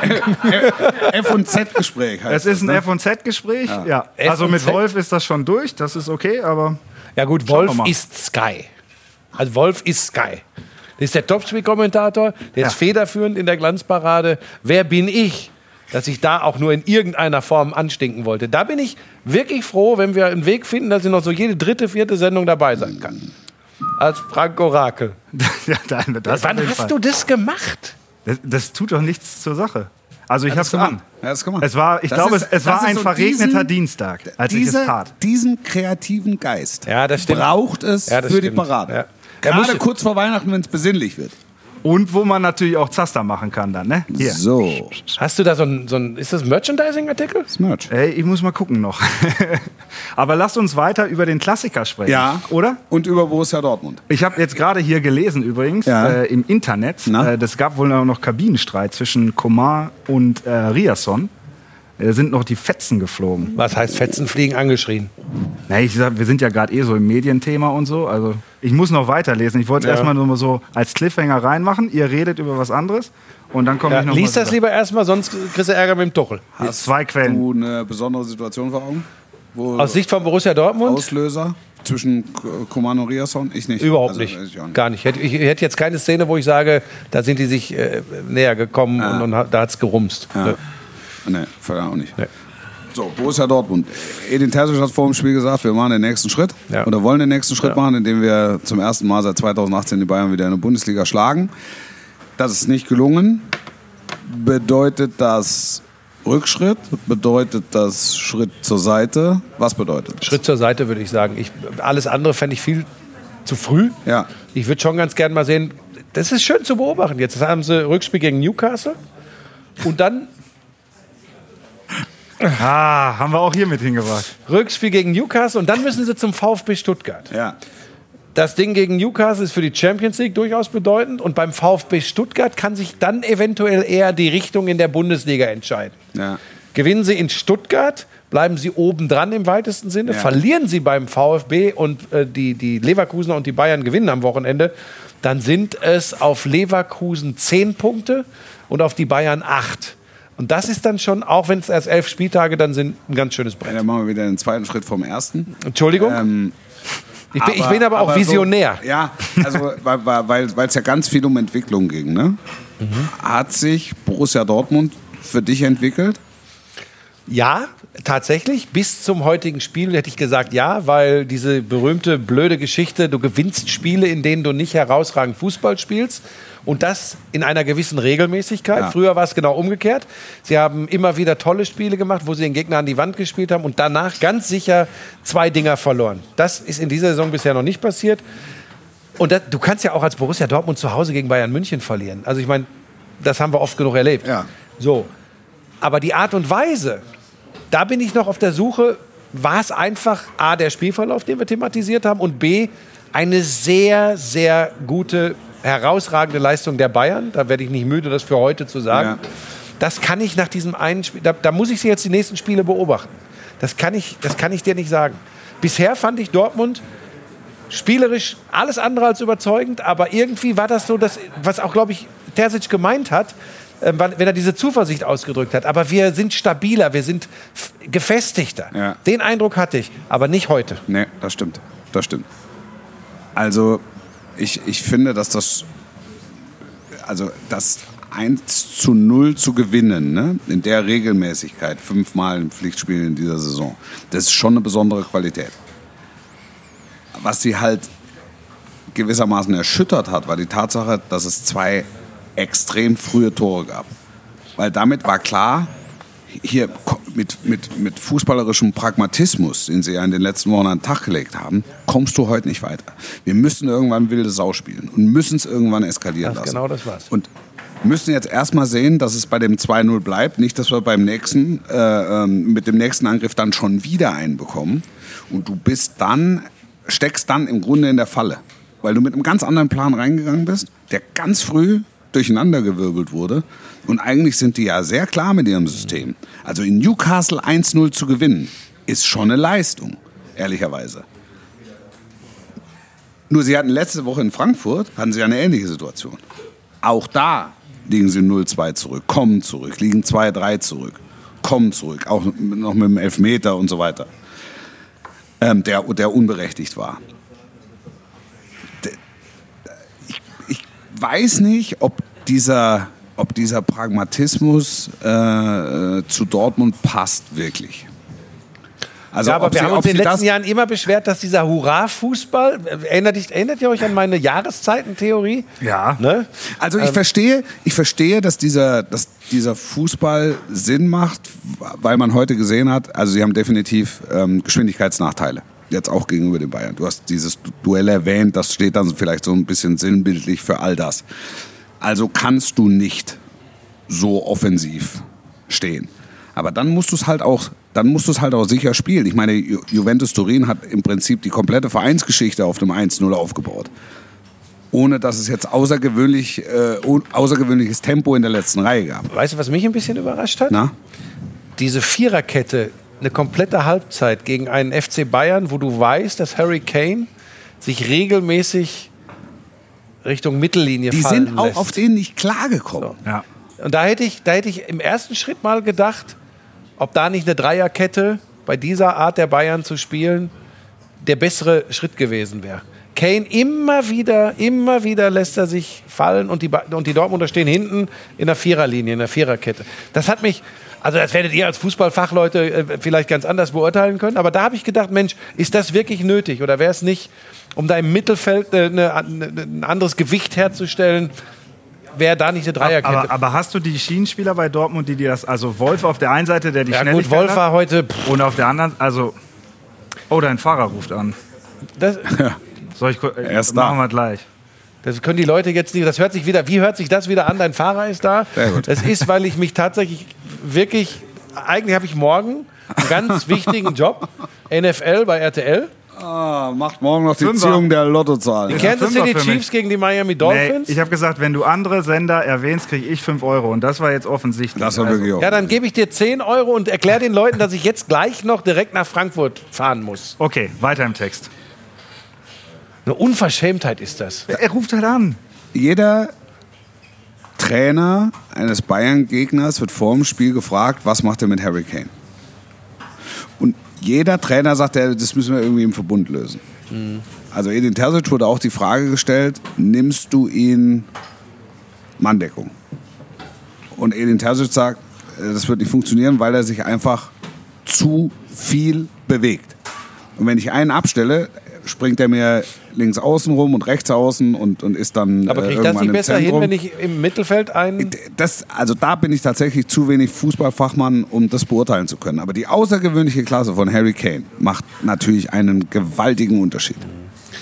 Speaker 4: F&Z-Gespräch heißt
Speaker 7: Es ist ein
Speaker 4: ne?
Speaker 7: F&Z-Gespräch, ja. Also mit? Wolf ist das schon durch, das ist okay, aber
Speaker 2: Ja gut, Wolf ist Sky. Also Wolf ist Sky. Das ist der Topspiel-Kommentator, der ist federführend in der Glanzparade. Wer bin ich, dass ich da auch nur in irgendeiner Form anstinken wollte? Da bin ich wirklich froh, wenn wir einen Weg finden, dass ich noch so jede dritte, vierte Sendung dabei sein kann. Als Frank Orakel.
Speaker 7: ja, dann- das auf
Speaker 2: Wann hast
Speaker 7: Fall.
Speaker 2: du das gemacht?
Speaker 7: Das, das tut doch nichts zur Sache. Also ich
Speaker 4: Ja, das kann man.
Speaker 7: Es war, ich
Speaker 4: Das
Speaker 7: glaube,
Speaker 4: ist-
Speaker 7: es, es war ein
Speaker 4: so
Speaker 7: verregneter
Speaker 4: diesen-
Speaker 7: Dienstag, als ich
Speaker 4: Diese,
Speaker 7: es tat.
Speaker 4: Diesen kreativen Geist
Speaker 2: Ja, das stimmt.
Speaker 4: braucht es
Speaker 2: Ja, das
Speaker 4: für die
Speaker 2: stimmt.
Speaker 4: Parade.
Speaker 2: Ja. Er
Speaker 4: Gerade kurz vor Weihnachten, wenn es besinnlich wird.
Speaker 7: Und wo man natürlich auch Zaster machen kann dann, ne? Hier.
Speaker 4: So,
Speaker 2: Hast du da so ein, so ein ist das ein Merchandising-Artikel?
Speaker 4: Smirch.
Speaker 7: Ey, ich muss mal gucken noch. Aber lasst uns weiter über den Klassiker sprechen.
Speaker 4: Ja.
Speaker 7: Oder?
Speaker 4: Und über Borussia Dortmund.
Speaker 7: Ich habe jetzt gerade hier gelesen übrigens
Speaker 4: Ja.
Speaker 7: äh, im Internet, äh, das gab wohl noch Kabinenstreit zwischen Coman und äh, Riasson. Da sind noch die Fetzen geflogen.
Speaker 2: Was heißt Fetzenfliegen angeschrien?
Speaker 7: Na, ich sag, wir sind ja gerade eh so im Medienthema und so. Also ich muss noch weiterlesen. Ich wollte es
Speaker 2: Ja.
Speaker 7: erstmal nur mal so als Cliffhanger reinmachen. Ihr redet über was anderes und dann komme
Speaker 2: Ja,
Speaker 7: ich noch
Speaker 2: lies
Speaker 7: mal
Speaker 2: das lieber erstmal, sonst kriegst du Ärger mit dem Tuchel.
Speaker 7: Hast zwei Quellen.
Speaker 4: Du eine besondere Situation vor Augen? Wo
Speaker 2: Aus Sicht von Borussia Dortmund?
Speaker 4: Auslöser zwischen K- Coman und Riasson? Ich nicht.
Speaker 2: Überhaupt
Speaker 4: Also,
Speaker 2: nicht.
Speaker 4: nicht.
Speaker 2: Gar nicht. Ich hätte, jetzt keine Szene, wo ich sage, da sind die sich äh, näher gekommen und, und hat- da hat es gerumst.
Speaker 4: Ja.
Speaker 2: Ne?
Speaker 4: Nee, vorher auch nicht.
Speaker 2: Nee.
Speaker 4: So, Borussia Dortmund. Edin Terzic hat vor dem Spiel gesagt, wir machen den nächsten Schritt
Speaker 2: Ja.
Speaker 4: oder wollen den nächsten Schritt
Speaker 2: Ja.
Speaker 4: machen, indem wir zum ersten Mal seit 2018 die Bayern wieder in der Bundesliga schlagen. Das ist nicht gelungen. Bedeutet das Rückschritt? Bedeutet das Schritt zur Seite? Was bedeutet das?
Speaker 2: Schritt zur Seite, würde ich sagen. Ich, alles andere fände ich viel zu früh.
Speaker 4: Ja.
Speaker 2: Ich würde schon ganz gern mal sehen, das ist schön zu beobachten. Jetzt haben sie Rückspiel gegen Newcastle und dann
Speaker 7: Ah, haben wir auch hier mit hingebracht.
Speaker 2: Rückspiel gegen Newcastle und dann müssen sie zum VfB Stuttgart.
Speaker 4: Ja.
Speaker 2: Das Ding gegen Newcastle ist für die Champions League durchaus bedeutend und beim VfB Stuttgart kann sich dann eventuell eher die Richtung in der Bundesliga entscheiden.
Speaker 4: Ja.
Speaker 2: Gewinnen sie in Stuttgart, bleiben sie obendran im weitesten Sinne.
Speaker 4: Ja.
Speaker 2: Verlieren sie beim VfB und äh, die, die Leverkusener und die Bayern gewinnen am Wochenende, dann sind es auf Leverkusen 10 Punkte und auf die Bayern 8. Und das ist dann schon, auch wenn es erst elf Spieltage dann sind, ein ganz schönes Brett.
Speaker 4: Dann machen wir wieder den zweiten Schritt vom ersten.
Speaker 2: Entschuldigung?
Speaker 4: Ähm,
Speaker 2: ich, bin, ich bin aber auch Visionär.
Speaker 4: So, ja, also weil weil weil es ja ganz viel um Entwicklung ging. Ne?
Speaker 2: Mhm.
Speaker 4: Hat sich Borussia Dortmund für dich entwickelt?
Speaker 2: Ja, tatsächlich. Bis zum heutigen Spiel hätte ich gesagt ja, weil diese berühmte blöde Geschichte, du gewinnst Spiele, in denen du nicht herausragend Fußball spielst. Und das in einer gewissen Regelmäßigkeit.
Speaker 4: Ja.
Speaker 2: Früher war es genau umgekehrt. Sie haben immer wieder tolle Spiele gemacht, wo sie den Gegner an die Wand gespielt haben und danach ganz sicher zwei Dinger verloren. Das ist in dieser Saison bisher noch nicht passiert. Und das, du kannst ja auch als Borussia Dortmund zu Hause gegen Bayern München verlieren. Also ich meine, das haben wir oft genug erlebt.
Speaker 4: Ja.
Speaker 2: So. Aber die Art und Weise, da bin ich noch auf der Suche, war es einfach A, der Spielverlauf, den wir thematisiert haben, und B, eine sehr, sehr gute, herausragende Leistung der Bayern. Da werde ich nicht müde, das für heute zu sagen.
Speaker 4: Ja.
Speaker 2: Das kann ich nach diesem einen Spiel, da, da muss ich sie jetzt die nächsten Spiele beobachten. Das kann, ich, das kann ich dir nicht sagen. Bisher fand ich Dortmund spielerisch alles andere als überzeugend, aber irgendwie war das so, dass, was auch, glaube ich, Terzic gemeint hat, wenn er diese Zuversicht ausgedrückt hat. Aber wir sind stabiler, wir sind gefestigter.
Speaker 4: Ja.
Speaker 2: Den Eindruck hatte ich, aber nicht heute.
Speaker 4: Nee, das stimmt. Das stimmt. Also, ich, ich finde, dass das. Also, das 1 zu 0 zu gewinnen, ne? in der Regelmäßigkeit, fünfmal im Pflichtspiel in dieser Saison, das ist schon eine besondere Qualität. Was sie halt gewissermaßen erschüttert hat, war die Tatsache, dass es zwei extrem frühe Tore gab. Weil damit war klar, hier mit, mit, mit fußballerischem Pragmatismus, den sie ja in den letzten Wochen an den Tag gelegt haben, kommst du heute nicht weiter. Wir müssen irgendwann wilde Sau spielen und müssen es irgendwann eskalieren
Speaker 2: Das,
Speaker 4: lassen.
Speaker 2: genau das war's.
Speaker 4: Und müssen jetzt erstmal sehen, dass es bei dem 2-0 bleibt. Nicht, dass wir beim nächsten, äh, ähm, mit dem nächsten Angriff dann schon wieder einen bekommen. Und du bist dann, steckst dann im Grunde in der Falle. Weil du mit einem ganz anderen Plan reingegangen bist, der ganz früh durcheinandergewirbelt wurde. Und eigentlich sind die ja sehr klar mit ihrem System. Also in Newcastle 1-0 zu gewinnen, ist schon eine Leistung, ehrlicherweise. Nur sie hatten letzte Woche in Frankfurt, hatten sie eine ähnliche Situation. Auch da liegen sie 0-2 zurück, kommen zurück, liegen 2-3 zurück, kommen zurück, auch noch mit dem Elfmeter und so weiter, ähm, der, der unberechtigt war. D- Ich, ich weiß nicht, ob dieser, ob dieser Pragmatismus äh, zu Dortmund passt wirklich. Also
Speaker 2: ja, aber wir
Speaker 4: sie-
Speaker 2: haben uns in den letzten Jahren immer beschwert, dass dieser Hurra-Fußball, äh, erinnert, dich- erinnert ihr euch an meine Jahreszeitentheorie?
Speaker 7: Ja.
Speaker 2: Ne?
Speaker 4: Also ich verstehe, ich verstehe, dass dieser, dass dieser Fußball Sinn macht, weil man heute gesehen hat, also sie haben definitiv ähm, Geschwindigkeitsnachteile. Jetzt auch gegenüber den Bayern. Du hast dieses Duell erwähnt, das steht dann vielleicht so ein bisschen sinnbildlich für all das. Also kannst du nicht so offensiv stehen. Aber dann musst du es halt auch, dann musst du es halt auch sicher spielen. Ich meine, Ju- Juventus Turin hat im Prinzip die komplette Vereinsgeschichte auf dem 1-0 aufgebaut. Ohne dass es jetzt außergewöhnlich, äh, außergewöhnliches Tempo in der letzten Reihe gab.
Speaker 2: Weißt du, was mich ein bisschen überrascht hat?
Speaker 4: Na?
Speaker 2: Diese Viererkette, eine komplette Halbzeit gegen einen FC Bayern, wo du weißt, dass Harry Kane sich regelmäßig Richtung Mittellinie
Speaker 4: Die
Speaker 2: fallen
Speaker 4: sind auch
Speaker 2: lässt.
Speaker 4: auf den nicht klargekommen.
Speaker 7: Ja.
Speaker 2: Und da hätte, ich, da hätte ich im ersten Schritt mal gedacht, ob da nicht eine Dreierkette bei dieser Art der Bayern zu spielen der bessere Schritt gewesen wäre. Kane immer wieder, immer wieder lässt er sich fallen und die, Ba- und die Dortmunder stehen hinten in der Viererlinie, in der Viererkette. Das hat mich, also das werdet ihr als Fußballfachleute äh, vielleicht ganz anders beurteilen können, aber da habe ich gedacht, Mensch, ist das wirklich nötig oder wäre es nicht, um da im Mittelfeld äh, eine, eine, ein anderes Gewicht herzustellen, wäre da nicht eine Dreierkette?
Speaker 7: Aber, aber hast du die Schienenspieler bei Dortmund, die dir das, also Wolf auf der einen Seite, der die
Speaker 2: ja gut,
Speaker 7: Schnelligkeit
Speaker 2: Wolf
Speaker 7: hat,
Speaker 2: war heute, pff,
Speaker 7: und auf der anderen, also, oh, dein Fahrer ruft an.
Speaker 2: das,
Speaker 7: Soll ich, ku- äh,
Speaker 4: Er ist da.
Speaker 7: machen wir gleich.
Speaker 2: Das können die Leute jetzt nicht. Das hört sich wieder. Wie hört sich das wieder an? Dein Fahrer ist da.
Speaker 4: Sehr gut.
Speaker 2: Das ist, weil ich mich tatsächlich wirklich eigentlich habe ich morgen einen ganz wichtigen Job. NFL bei RTL.
Speaker 4: Ah, macht morgen noch die
Speaker 7: Fünfer.
Speaker 4: Ziehung der Lottozahlen.
Speaker 2: Die Kansas City. Chiefs gegen die Miami
Speaker 7: Nee,
Speaker 2: Dolphins.
Speaker 7: ich habe gesagt, wenn du andere Sender erwähnst, kriege ich 5 Euro. Und das war jetzt offensichtlich.
Speaker 4: Das war
Speaker 7: Also,
Speaker 4: wirklich auch.
Speaker 2: ja, dann gebe ich dir 10 Euro und erkläre den Leuten, dass ich jetzt gleich noch direkt nach Frankfurt fahren muss.
Speaker 7: Okay, weiter im Text.
Speaker 2: Eine Unverschämtheit ist das.
Speaker 7: Er ruft halt an.
Speaker 4: Jeder Trainer eines Bayern-Gegners wird vor dem Spiel gefragt, was macht er mit Harry Kane? Und jeder Trainer sagt, das müssen wir irgendwie im Verbund lösen. Also Edin Terzic wurde auch die Frage gestellt, nimmst du ihn Manndeckung? Und Edin Terzic sagt, äh, das wird nicht funktionieren, weil er sich einfach zu viel bewegt. Und wenn ich einen abstelle, springt er mir links außen rum und rechts außen und, und ist dann
Speaker 2: Aber
Speaker 4: äh,
Speaker 2: kriege ich das
Speaker 4: irgendwann
Speaker 2: nicht besser hin, wenn ich im Mittelfeld einen.
Speaker 4: Das, also da bin ich tatsächlich zu wenig Fußballfachmann, um das beurteilen zu können. Aber die außergewöhnliche Klasse von Harry Kane macht natürlich einen gewaltigen Unterschied.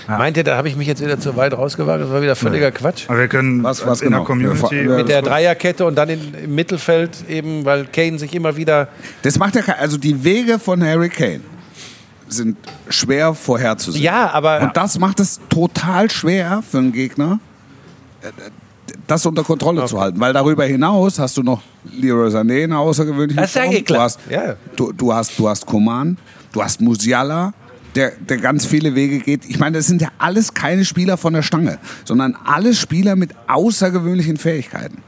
Speaker 2: Meint ihr, da habe ich mich jetzt wieder zu weit rausgewagt? Das war wieder völliger Quatsch.
Speaker 7: Aber wir können
Speaker 4: Was- was
Speaker 7: in
Speaker 4: genau?
Speaker 7: der Community.
Speaker 2: Mit der Dreierkette und dann in, im Mittelfeld eben, weil Kane sich immer wieder.
Speaker 4: Das macht ja also die Wege von Harry Kane sind schwer vorherzusehen.
Speaker 2: Ja, aber.
Speaker 4: Und das macht es total schwer für einen Gegner, äh, das unter Kontrolle zu halten. Weil darüber hinaus hast du noch Leroy Sané in außergewöhnlichen
Speaker 2: Das ist
Speaker 4: Form.
Speaker 2: klar.
Speaker 4: Du hast,
Speaker 2: Ja.
Speaker 4: du, du hast, du hast Koman, du hast Musiala, der, der ganz viele Wege geht. Ich meine, das sind ja alles keine Spieler von der Stange, sondern alles Spieler mit außergewöhnlichen Fähigkeiten.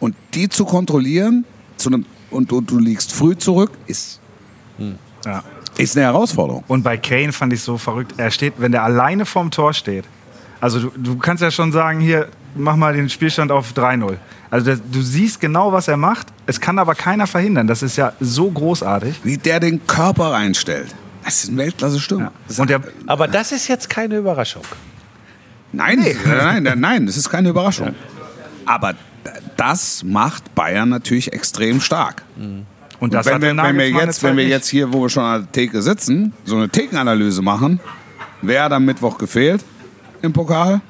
Speaker 4: Und die zu kontrollieren zu einem, und, und du liegst früh zurück, ist,
Speaker 7: Ja.
Speaker 4: ist eine Herausforderung.
Speaker 7: Und bei Kane fand ich so verrückt. Er steht, wenn der alleine vorm Tor steht. Also du, du kannst ja schon sagen, hier, mach mal den Spielstand auf 3-0. Also das, du siehst genau, was er macht. Es kann aber keiner verhindern. Das ist ja so großartig.
Speaker 4: Wie der den Körper reinstellt. Das ist ein
Speaker 7: Und der,
Speaker 2: Aber das ist jetzt keine Überraschung.
Speaker 4: Nein, nein, nein, nein, das ist keine Überraschung. Aber das macht Bayern natürlich extrem stark.
Speaker 7: Und
Speaker 4: Und
Speaker 7: das
Speaker 4: wenn
Speaker 7: hat
Speaker 4: wir, wenn wir jetzt, wenn wir jetzt hier, wo wir schon an der Theke sitzen, so eine Thekenanalyse machen, wer hat am Mittwoch gefehlt im Pokal?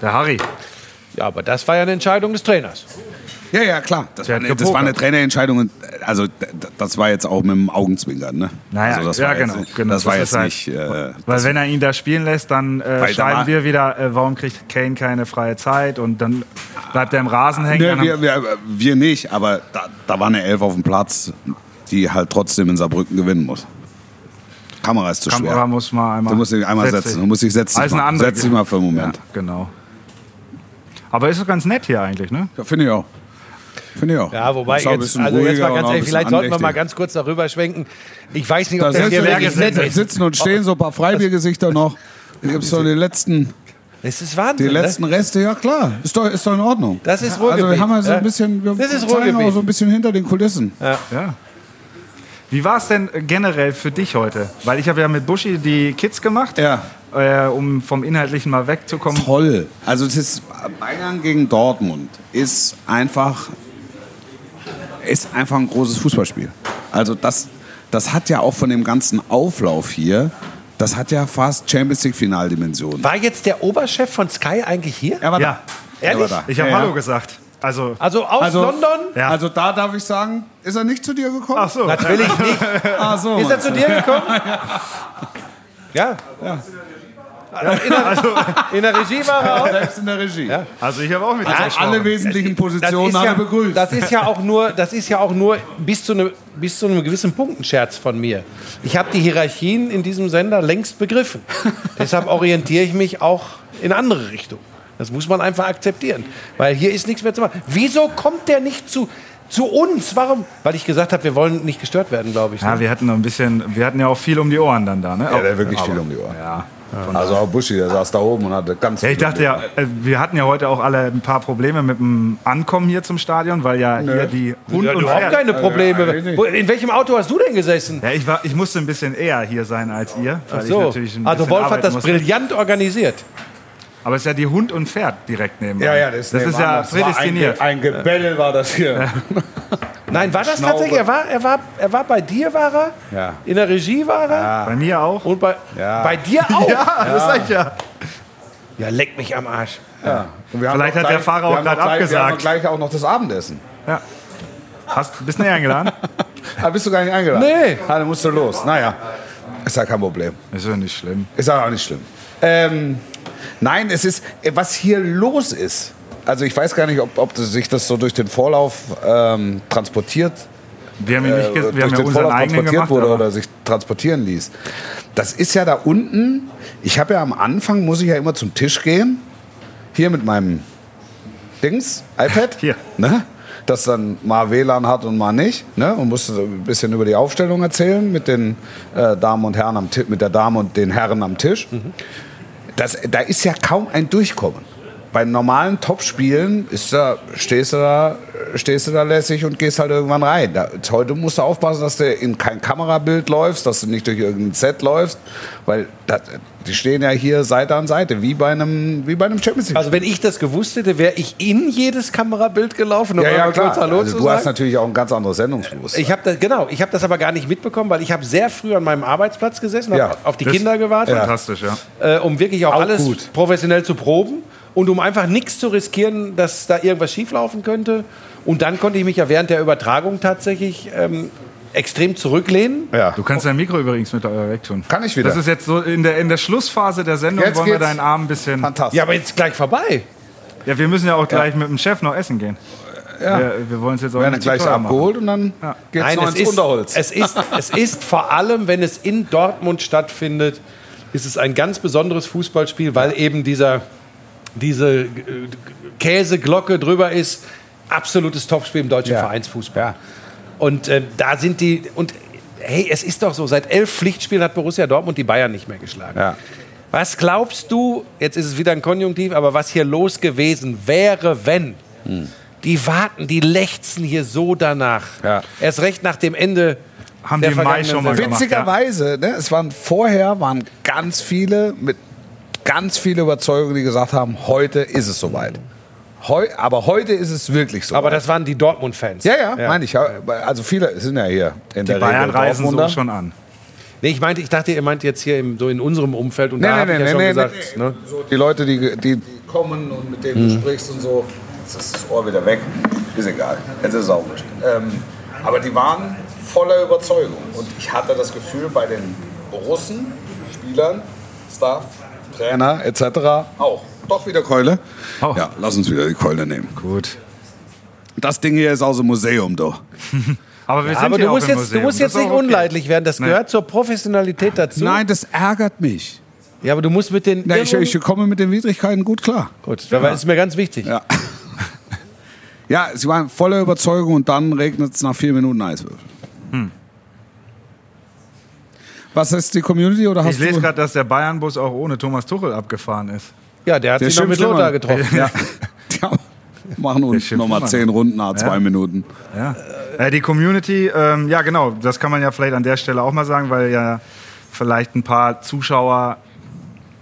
Speaker 7: Der Harry.
Speaker 2: Ja, aber das war ja eine Entscheidung des Trainers.
Speaker 4: Ja, ja, klar. Das, war eine, das war eine. Trainerentscheidung. und, Also das war jetzt auch mit dem Augenzwinkern. Ne?
Speaker 7: Naja,
Speaker 4: also das
Speaker 7: ja,
Speaker 4: war
Speaker 7: genau,
Speaker 4: Jetzt,
Speaker 7: genau.
Speaker 4: Das war
Speaker 7: Das
Speaker 4: jetzt
Speaker 7: halt-
Speaker 4: nicht... Äh,
Speaker 7: Weil wenn er ihn da spielen lässt, dann äh, schreiben wir wieder, äh, warum kriegt Kane keine freie Zeit und dann bleibt er im Rasen hängen.
Speaker 4: Ne,
Speaker 7: Dann
Speaker 4: wir, wir, wir nicht, aber da, da war eine Elf auf dem Platz, die halt trotzdem in Saarbrücken gewinnen muss. Kamera ist zu
Speaker 7: Kamera
Speaker 4: schwer.
Speaker 7: muss mal einmal.
Speaker 4: Du musst dich einmal
Speaker 7: Setz
Speaker 4: setzen.
Speaker 7: dich.
Speaker 4: Du musst dich setzen.
Speaker 7: Andere
Speaker 4: Setz dich mal für einen Moment.
Speaker 7: Ja, genau. Aber ist doch ganz nett hier eigentlich, ne?
Speaker 4: Ja, Finde ich auch. Finde ich auch.
Speaker 2: Ja, wobei jetzt, also jetzt
Speaker 4: ruhiger
Speaker 2: mal
Speaker 4: und
Speaker 2: ganz ehrlich, vielleicht sollten wir mal ganz kurz darüber schwenken. Ich weiß nicht, ob
Speaker 4: Da
Speaker 2: das hier
Speaker 4: sitzen,
Speaker 2: wirklich nett
Speaker 4: sitzen,
Speaker 2: ist.
Speaker 4: sitzen und stehen so ein paar Freibiergesichter noch. Hier gibt es doch die letzten,
Speaker 2: Das ist
Speaker 4: die
Speaker 2: Wahnsinn.
Speaker 4: letzten
Speaker 2: ne?
Speaker 4: Reste. Ja klar, ist doch, ist doch in Ordnung.
Speaker 2: Das ist
Speaker 4: Also wir
Speaker 2: Ruhrgebiet.
Speaker 4: haben ja so
Speaker 2: Ja.
Speaker 4: ein bisschen, wir
Speaker 2: Das ist Ruhrgebiet.
Speaker 4: auch so ein bisschen hinter den Kulissen.
Speaker 7: Ja. Wie war es denn generell für dich heute? Weil ich habe ja mit Buschi die Kids gemacht,
Speaker 4: Ja.
Speaker 7: äh, um vom Inhaltlichen mal wegzukommen.
Speaker 4: Toll. Also es ist Bayern gegen Dortmund ist einfach ist einfach ein großes Fußballspiel. Also das das hat ja auch von dem ganzen Auflauf hier, das hat ja fast Champions League Finaldimensionen.
Speaker 2: War jetzt der Oberchef von Sky eigentlich hier?
Speaker 4: Er war
Speaker 7: Ja,
Speaker 4: da. Er war
Speaker 2: Ehrlich?
Speaker 4: da.
Speaker 7: ich habe
Speaker 4: Ja, ja.
Speaker 7: Hallo gesagt. Also,
Speaker 2: Also aus
Speaker 4: Also-
Speaker 2: London?
Speaker 7: Ja.
Speaker 4: Also da darf ich sagen, ist er nicht zu dir gekommen?
Speaker 7: ach so.
Speaker 2: Natürlich nicht.
Speaker 4: Ach so,
Speaker 2: Ist er zu dir gekommen? Ja. Also in, der, in der Regie war er auch.
Speaker 4: Selbst in der Regie.
Speaker 7: Also ich habe auch mit
Speaker 4: Also
Speaker 7: gesprochen.
Speaker 4: alle wesentlichen
Speaker 2: Das
Speaker 4: Positionen
Speaker 2: ja,
Speaker 4: begrüßt.
Speaker 2: das ist ja auch nur, das ist ja auch nur bis zu, ne, bis zu einem gewissen Punkt ein Scherz von mir. Ich habe die Hierarchien in diesem Sender längst begriffen. Deshalb orientiere ich mich auch in andere Richtungen. Das muss man einfach akzeptieren, weil hier ist nichts mehr zu machen. Wieso kommt der nicht zu, zu uns? Warum? Weil ich gesagt habe, wir wollen nicht gestört werden, glaube ich.
Speaker 7: Ja,
Speaker 2: Ne?
Speaker 7: wir hatten noch ein bisschen, wir hatten ja auch viel um die Ohren dann da, ne?
Speaker 4: Ja, der hat wirklich viel um die Ohren.
Speaker 7: Ja.
Speaker 4: Also auch Buschi, der saß da oben und hatte ganz
Speaker 7: Ja, ich dachte ja, äh, wir hatten ja heute auch alle ein paar Probleme mit dem Ankommen hier zum Stadion, weil ja hier die Hund
Speaker 2: ja,
Speaker 7: und
Speaker 2: überhaupt keine Probleme.
Speaker 4: eigentlich nicht.
Speaker 2: Wo- In welchem Auto hast du denn gesessen?
Speaker 7: Ja, ich, war, ich musste ein bisschen eher hier sein als ihr.
Speaker 2: Ach so. Also Wolf hat das
Speaker 7: musste.
Speaker 2: brillant organisiert.
Speaker 7: Aber es ist ja die Hund und Pferd direkt nebenan.
Speaker 4: Ja, ja, das,
Speaker 7: das ist ja prädestiniert.
Speaker 4: Ein, Ge ein Gebell war das hier.
Speaker 2: Nein, war das
Speaker 4: Schnaube.
Speaker 2: tatsächlich? Er war, er, war, er war bei dir, war er?
Speaker 4: Ja.
Speaker 2: In der Regie war er?
Speaker 7: Bei mir auch.
Speaker 2: Und bei,
Speaker 4: Ja.
Speaker 2: bei dir auch?
Speaker 7: ja, das sag ich ja.
Speaker 2: Ja, leck mich am Arsch.
Speaker 4: Ja. Und wir haben
Speaker 7: Vielleicht hat der Fahrer auch gerade
Speaker 4: gleich- Wir haben
Speaker 7: abgesagt.
Speaker 4: gleich auch noch das Abendessen.
Speaker 7: ja. Hast, bist du nicht eingeladen?
Speaker 4: Ah, bist du gar nicht eingeladen?
Speaker 2: Nee.
Speaker 4: Ah, dann musst du los. Naja, ist ja kein Problem.
Speaker 7: Ist ja nicht schlimm.
Speaker 4: Ist ja auch nicht schlimm. Ähm, nein, es ist, was hier los ist. Also ich weiß gar nicht, ob, ob sich das so durch den Vorlauf ähm, transportiert
Speaker 7: Wir haben, ihn nicht,
Speaker 4: äh,
Speaker 7: wir haben
Speaker 4: durch
Speaker 7: ja unseren
Speaker 4: Vorlauf
Speaker 7: eigenen
Speaker 4: transportiert
Speaker 7: gemacht.
Speaker 4: wurde
Speaker 7: aber-
Speaker 4: oder sich transportieren ließ. Das ist ja da unten. Ich habe ja am Anfang, muss ich ja immer zum Tisch gehen. Hier mit meinem Dings, iPad.
Speaker 7: Hier.
Speaker 4: Ne? Das dann mal WLAN hat und mal nicht. Ne? Und musste ein bisschen über die Aufstellung erzählen mit den äh, Damen und Herren am Tisch, mit der Dame und den Herren am Tisch. Das, da ist ja kaum ein Durchkommen. Bei normalen Topspielen ist da, stehst, du da, stehst du da lässig und gehst halt irgendwann rein. Da, heute musst du aufpassen, dass du in kein Kamerabild läufst, dass du nicht durch irgendein Set läufst, weil das, die stehen ja hier Seite an Seite, wie bei einem, wie bei einem Champions League.
Speaker 2: Also wenn ich das gewusst hätte, wäre ich in jedes Kamerabild gelaufen, um
Speaker 4: ja, ja, klar.
Speaker 2: Hallo
Speaker 4: also,
Speaker 2: zu
Speaker 4: du
Speaker 2: sagen.
Speaker 4: hast natürlich auch ein ganz anderes Sendungsbewusstsein.
Speaker 2: Ich habe das genau, ich habe das aber gar nicht mitbekommen, weil ich habe sehr früh an meinem Arbeitsplatz gesessen,
Speaker 4: Ja,
Speaker 2: habe auf die
Speaker 7: das-
Speaker 2: Kinder gewartet,
Speaker 7: Fantastisch, ja.
Speaker 2: äh, um wirklich auch,
Speaker 4: Auch
Speaker 2: alles
Speaker 4: gut.
Speaker 2: professionell zu proben und um einfach nichts zu riskieren, dass da irgendwas schieflaufen könnte. Und dann konnte ich mich ja während der Übertragung tatsächlich ähm, extrem zurücklehnen.
Speaker 4: ja.
Speaker 7: Du kannst dein Mikro übrigens mit wegtun.
Speaker 4: Kann ich wieder.
Speaker 7: Das ist jetzt so in der, in der Schlussphase der Sendung,
Speaker 4: Jetzt
Speaker 7: wollen wir deinen Arm ein bisschen.
Speaker 4: Fantastisch.
Speaker 2: Ja, aber jetzt gleich vorbei.
Speaker 7: Ja, wir müssen ja auch gleich mit dem Chef noch essen gehen.
Speaker 4: Ja.
Speaker 7: Wir, wir wollen es jetzt auch
Speaker 4: Wir
Speaker 7: nicht
Speaker 4: gleich abgeholt und dann geht's
Speaker 2: Nein,
Speaker 4: noch
Speaker 2: es
Speaker 4: ins
Speaker 2: ist,
Speaker 4: Unterholz.
Speaker 2: es, ist, es ist vor allem, wenn es in Dortmund stattfindet, ist es ein ganz besonderes Fußballspiel, weil eben dieser, diese äh, Käseglocke drüber ist. Absolutes Topspiel im deutschen
Speaker 4: Ja.
Speaker 2: Vereinsfußball. Und äh, da sind die. Und hey, es ist doch so, seit elf Pflichtspielen hat Borussia Dortmund die Bayern nicht mehr geschlagen.
Speaker 4: Ja.
Speaker 2: Was glaubst du, jetzt ist es wieder ein Konjunktiv, aber was hier los gewesen wäre, wenn? Die warten, die lechzen hier so danach.
Speaker 4: Ja.
Speaker 2: Erst recht nach dem Ende
Speaker 7: Haben
Speaker 2: der
Speaker 7: die Mai schon mal gemacht.
Speaker 4: Witzigerweise, ne, es waren vorher waren ganz viele mit ganz viele Überzeugungen, die gesagt haben, heute ist es soweit. Heu, aber heute ist es wirklich so.
Speaker 2: Aber das waren die Dortmund-Fans.
Speaker 4: ja, ja, meine ich. ja. Also viele sind ja hier in
Speaker 7: Die
Speaker 4: der
Speaker 7: Bayern
Speaker 4: Regel
Speaker 7: reisen so schon an.
Speaker 2: Nee, ich meinte, ich dachte, ihr meint jetzt hier im, so in unserem Umfeld und
Speaker 4: Nee,
Speaker 2: da
Speaker 4: nee,
Speaker 2: habe ich
Speaker 4: nee,
Speaker 2: ja schon
Speaker 4: nee,
Speaker 2: gesagt.
Speaker 4: nee,
Speaker 2: Ne?
Speaker 4: So die Leute, die, die, die kommen und mit denen du sprichst und so, jetzt ist das Ohr wieder weg. Ist egal. Jetzt ist es auch nicht. Ähm, aber die waren voller Überzeugung. Und ich hatte das Gefühl, bei den Russen, Spielern, Staff, Trainer etc. auch. Doch wieder Keule.
Speaker 7: Oh.
Speaker 4: Ja, lass uns wieder die Keule nehmen.
Speaker 7: Gut.
Speaker 4: Das Ding hier ist aus dem Museum, doch.
Speaker 7: Aber wir sind
Speaker 2: Aber
Speaker 7: hier
Speaker 2: du
Speaker 7: auch
Speaker 2: musst
Speaker 7: im
Speaker 2: jetzt, du musst jetzt nicht
Speaker 7: okay.
Speaker 2: unleidlich werden. Das
Speaker 7: Nee.
Speaker 2: gehört zur Professionalität dazu.
Speaker 4: Nein, das ärgert mich.
Speaker 2: Ja, aber du musst mit den.
Speaker 4: Na, ich, ich komme mit den Widrigkeiten gut klar.
Speaker 2: Gut, das ist mir ganz wichtig.
Speaker 4: Ja. Ja, sie waren voller Überzeugung und dann regnet es nach vier Minuten Eiswürfel. Was ist die Community oder hast
Speaker 7: Ich lese
Speaker 4: du?
Speaker 7: gerade, dass der Bayern-Bus auch ohne Thomas Tuchel abgefahren ist.
Speaker 2: Ja, der hat
Speaker 4: Der
Speaker 2: sich noch mit Lothar getroffen.
Speaker 4: Ja. Die machen uns nochmal zehn Runden nach zwei
Speaker 7: Ja.
Speaker 4: Minuten.
Speaker 7: Ja. Äh, die Community, ähm, ja genau, das kann man ja vielleicht an der Stelle auch mal sagen, weil ja vielleicht ein paar Zuschauer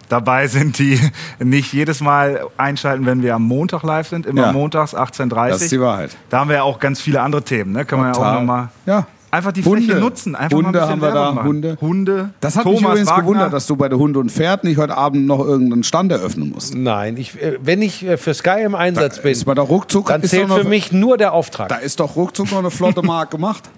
Speaker 7: dabei sind, die nicht jedes Mal einschalten, wenn wir am Montag live sind. Immer
Speaker 4: Ja.
Speaker 7: montags 18.30
Speaker 4: Das ist die Wahrheit.
Speaker 7: Da haben wir ja auch ganz viele andere Themen, ne? Kann man ja auch
Speaker 4: Total.
Speaker 7: nochmal.
Speaker 4: Ja.
Speaker 7: Einfach die
Speaker 4: Hunde.
Speaker 7: Fläche nutzen. Einfach mal ein
Speaker 4: Hunde haben wir
Speaker 7: Werbung
Speaker 4: da,
Speaker 7: machen.
Speaker 4: Hunde.
Speaker 7: Hunde.
Speaker 4: Das hat
Speaker 7: Thomas
Speaker 4: mich übrigens
Speaker 7: Wagner.
Speaker 4: gewundert, dass du bei der Hunde und Pferd nicht heute Abend noch irgendeinen Stand eröffnen musst.
Speaker 2: Nein, ich, äh, wenn ich äh, für Sky im Einsatz bin,
Speaker 4: Ist bei der ruckzuck
Speaker 2: dann
Speaker 4: ist
Speaker 2: zählt
Speaker 4: doch noch,
Speaker 2: für mich nur der Auftrag.
Speaker 4: Da ist doch ruckzuck noch eine flotte Mark gemacht.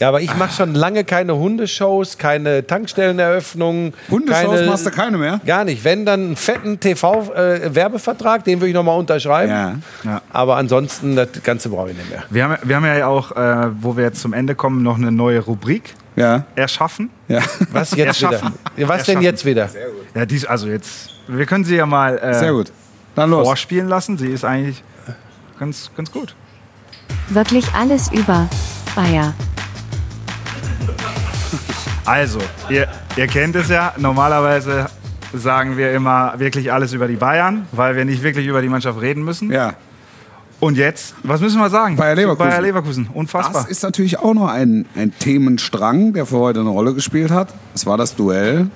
Speaker 2: Ja, aber ich mache schon lange keine Hundeshows, keine Tankstelleneröffnungen.
Speaker 4: Hundeshows
Speaker 2: keine,
Speaker 4: machst du keine mehr?
Speaker 2: Gar nicht. Wenn, dann einen fetten TV-Werbevertrag, den würde ich nochmal unterschreiben.
Speaker 4: Ja.
Speaker 7: Ja.
Speaker 2: Aber ansonsten, das Ganze brauche ich nicht mehr.
Speaker 7: Wir haben, wir haben ja auch, äh, wo wir jetzt zum Ende kommen, noch eine neue Rubrik
Speaker 4: Ja.
Speaker 7: erschaffen.
Speaker 4: Ja.
Speaker 2: Was jetzt wieder?
Speaker 7: Erschaffen.
Speaker 2: Ja, Was denn jetzt wieder?
Speaker 7: Ja, dies, also jetzt, wir können sie ja mal äh,
Speaker 4: Sehr gut. Dann los.
Speaker 7: vorspielen lassen. Sie ist eigentlich ganz, ganz gut.
Speaker 11: Wirklich alles über Bayer.
Speaker 7: Also, ihr, ihr kennt es ja, normalerweise sagen wir immer wirklich alles über die Bayern, weil wir nicht wirklich über die Mannschaft reden müssen.
Speaker 4: Ja.
Speaker 7: Und jetzt, was müssen wir sagen?
Speaker 4: Bayer Leverkusen.
Speaker 7: Bayer Leverkusen, unfassbar.
Speaker 4: Das ist natürlich auch noch ein, ein Themenstrang, der für heute eine Rolle gespielt hat. Es war das Duell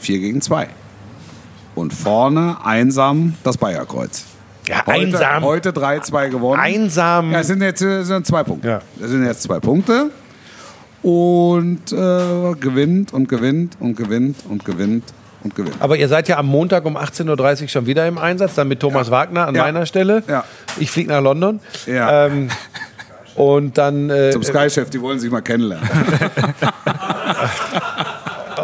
Speaker 4: 4 gegen 2. Und vorne einsam das Bayerkreuz.
Speaker 2: Ja,
Speaker 4: Heute,
Speaker 2: einsam.
Speaker 4: Heute 3-2 gewonnen.
Speaker 2: Einsam.
Speaker 4: Ja, es sind jetzt äh, sind zwei Punkte.
Speaker 2: Ja.
Speaker 4: Es sind jetzt zwei Punkte. Und äh, gewinnt und gewinnt und gewinnt und gewinnt und gewinnt.
Speaker 2: Aber ihr seid ja am Montag um 18.30 Uhr schon wieder im Einsatz, dann mit Thomas Wagner an
Speaker 4: Ja.
Speaker 2: meiner Stelle.
Speaker 4: Ja.
Speaker 2: Ich fliege nach London.
Speaker 4: Ja.
Speaker 2: Ähm, Und dann. Äh,
Speaker 4: Zum Sky-Chef, die wollen sich mal kennenlernen.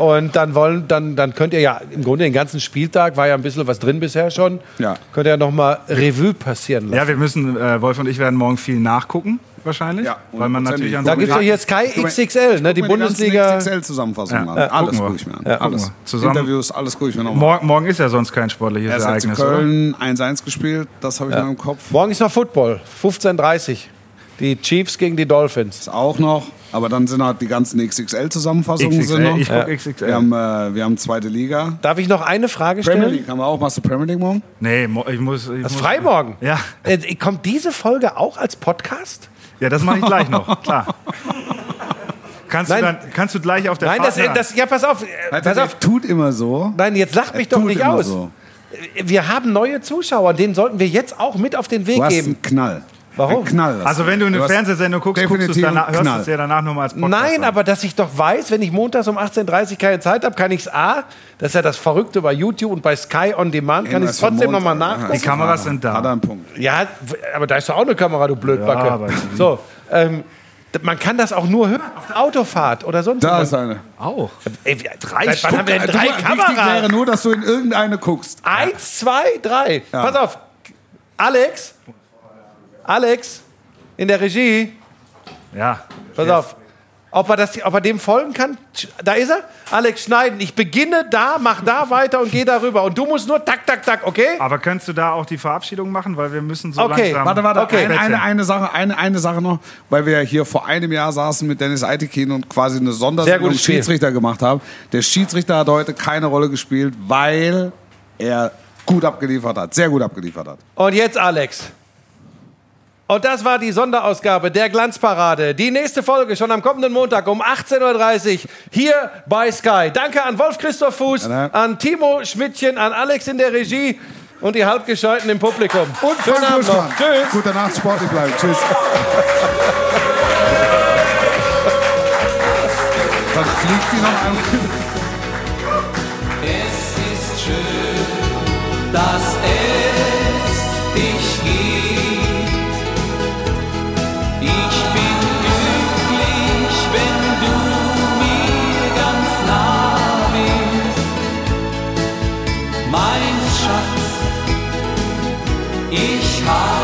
Speaker 2: Und dann wollen, dann, dann könnt ihr ja im Grunde den ganzen Spieltag war ja ein bisschen was drin bisher schon.
Speaker 4: Ja.
Speaker 2: Könnt ihr ja noch mal Revue passieren lassen.
Speaker 7: Ja, wir müssen, äh, Wolf und ich werden morgen viel nachgucken, wahrscheinlich.
Speaker 4: Ja,
Speaker 7: weil man natürlich an
Speaker 2: da
Speaker 7: so
Speaker 2: gibt es doch hier Sky XXL, ne? Die Bundesliga.
Speaker 4: XXL-Zusammenfassung
Speaker 7: Ja.
Speaker 4: an.
Speaker 7: Ja,
Speaker 4: alles gucke ich mir an.
Speaker 7: Ja,
Speaker 4: alles.
Speaker 7: Zusammen-
Speaker 4: Interviews, alles gucke ich mir nochmal an.
Speaker 7: Morgen, morgen ist ja sonst kein sportliches
Speaker 4: Erst hat
Speaker 7: Ereignis,
Speaker 4: Köln 1-1 gespielt, das habe ich noch im Kopf.
Speaker 2: Morgen ist noch Football, 15.30 Die Chiefs gegen die Dolphins.
Speaker 4: Auch noch, aber dann sind halt die ganzen XXL-Zusammenfassungen
Speaker 7: XXL,
Speaker 4: sind noch.
Speaker 7: ich guck XXL.
Speaker 4: Wir haben, äh, wir haben zweite Liga.
Speaker 2: Darf ich noch eine Frage
Speaker 4: Premier
Speaker 2: stellen?
Speaker 4: League haben wir auch. Machst du Premier League morgen?
Speaker 7: Nee, ich muss. Ich
Speaker 2: Das ist
Speaker 7: muss
Speaker 2: frei morgen.
Speaker 7: Ja.
Speaker 2: Äh, kommt diese Folge auch als Podcast?
Speaker 7: Ja, das mache ich gleich noch, klar. Kannst du,
Speaker 2: Nein.
Speaker 7: dann, kannst du gleich auf der
Speaker 2: Nein,
Speaker 7: Fahrt
Speaker 2: das, das, ja, pass auf. äh,
Speaker 4: Alter,
Speaker 2: Pass auf.
Speaker 4: tut immer so.
Speaker 2: Nein, jetzt lacht mich
Speaker 4: Er
Speaker 2: doch
Speaker 4: tut
Speaker 2: nicht
Speaker 4: immer
Speaker 2: aus.
Speaker 4: so.
Speaker 2: Wir haben neue Zuschauer, denen sollten wir jetzt auch mit auf den Weg
Speaker 4: Du hast
Speaker 2: geben.
Speaker 4: einen Knall.
Speaker 2: Warum?
Speaker 4: Ein Knall. hast
Speaker 7: Also wenn du eine Fernsehsendung guckst, guckst du es
Speaker 4: definitiv
Speaker 7: danach, hörst du es ja danach nochmal als Podcast
Speaker 2: Nein,
Speaker 7: an.
Speaker 2: aber dass ich doch weiß, wenn ich montags um 18.30 Uhr keine Zeit habe, kann ich es A, das ist ja das Verrückte bei YouTube und bei Sky On Demand, kann ich es trotzdem nochmal nachgucken.
Speaker 7: Die Kameras sind
Speaker 4: Hat er
Speaker 7: da.
Speaker 4: einen Punkt.
Speaker 2: Ja, aber da ist doch auch eine Kamera, du Blödbacke.
Speaker 7: Ja,
Speaker 2: so, ähm, man kann das auch nur hören auf der Autofahrt oder sonst
Speaker 4: Da ist eine.
Speaker 7: Auch.
Speaker 2: Ey, wir- seit wann haben wir denn
Speaker 4: Du,
Speaker 2: drei
Speaker 4: Wichtig wäre
Speaker 2: Kameras?
Speaker 4: nur, dass du in irgendeine guckst.
Speaker 2: Eins, zwei, drei. Pass auf. Alex. Alex. In der Regie.
Speaker 7: Ja.
Speaker 2: Pass auf. Ob er, das, ob er dem folgen kann? Da ist er. Alex, schneiden. Ich beginne da, mach da weiter und gehe darüber. Und du musst nur tak, tak, tak, okay?
Speaker 7: Aber könntest du da auch die Verabschiedung machen, weil wir müssen so
Speaker 2: Okay,
Speaker 7: langsam...
Speaker 4: Warte, warte,
Speaker 2: Okay.
Speaker 4: eine, eine, eine, Sache, eine, eine Sache noch, weil wir ja hier vor einem Jahr saßen mit Dennis Eitekin und quasi eine
Speaker 2: Sehr
Speaker 4: Sondersendung. Schiedsrichter gemacht haben. Der Schiedsrichter hat heute keine Rolle gespielt, weil er gut abgeliefert hat, sehr gut abgeliefert hat.
Speaker 2: Und jetzt Alex. Und das war die Sonderausgabe der Glanzparade. Die nächste Folge schon am kommenden Montag um 18.30 Uhr hier bei Sky. Danke an Wolf Christoph Fuß, an Timo Schmidtchen, an Alex in der Regie und die Halbgescheiten im Publikum.
Speaker 4: Und
Speaker 2: Schönen
Speaker 4: Frank
Speaker 2: Abend noch. Tschüss.
Speaker 4: Gute Nacht, sportlich bleiben. Tschüss. Dann fliegt die noch einmal.
Speaker 8: Es ist schön, dass Mein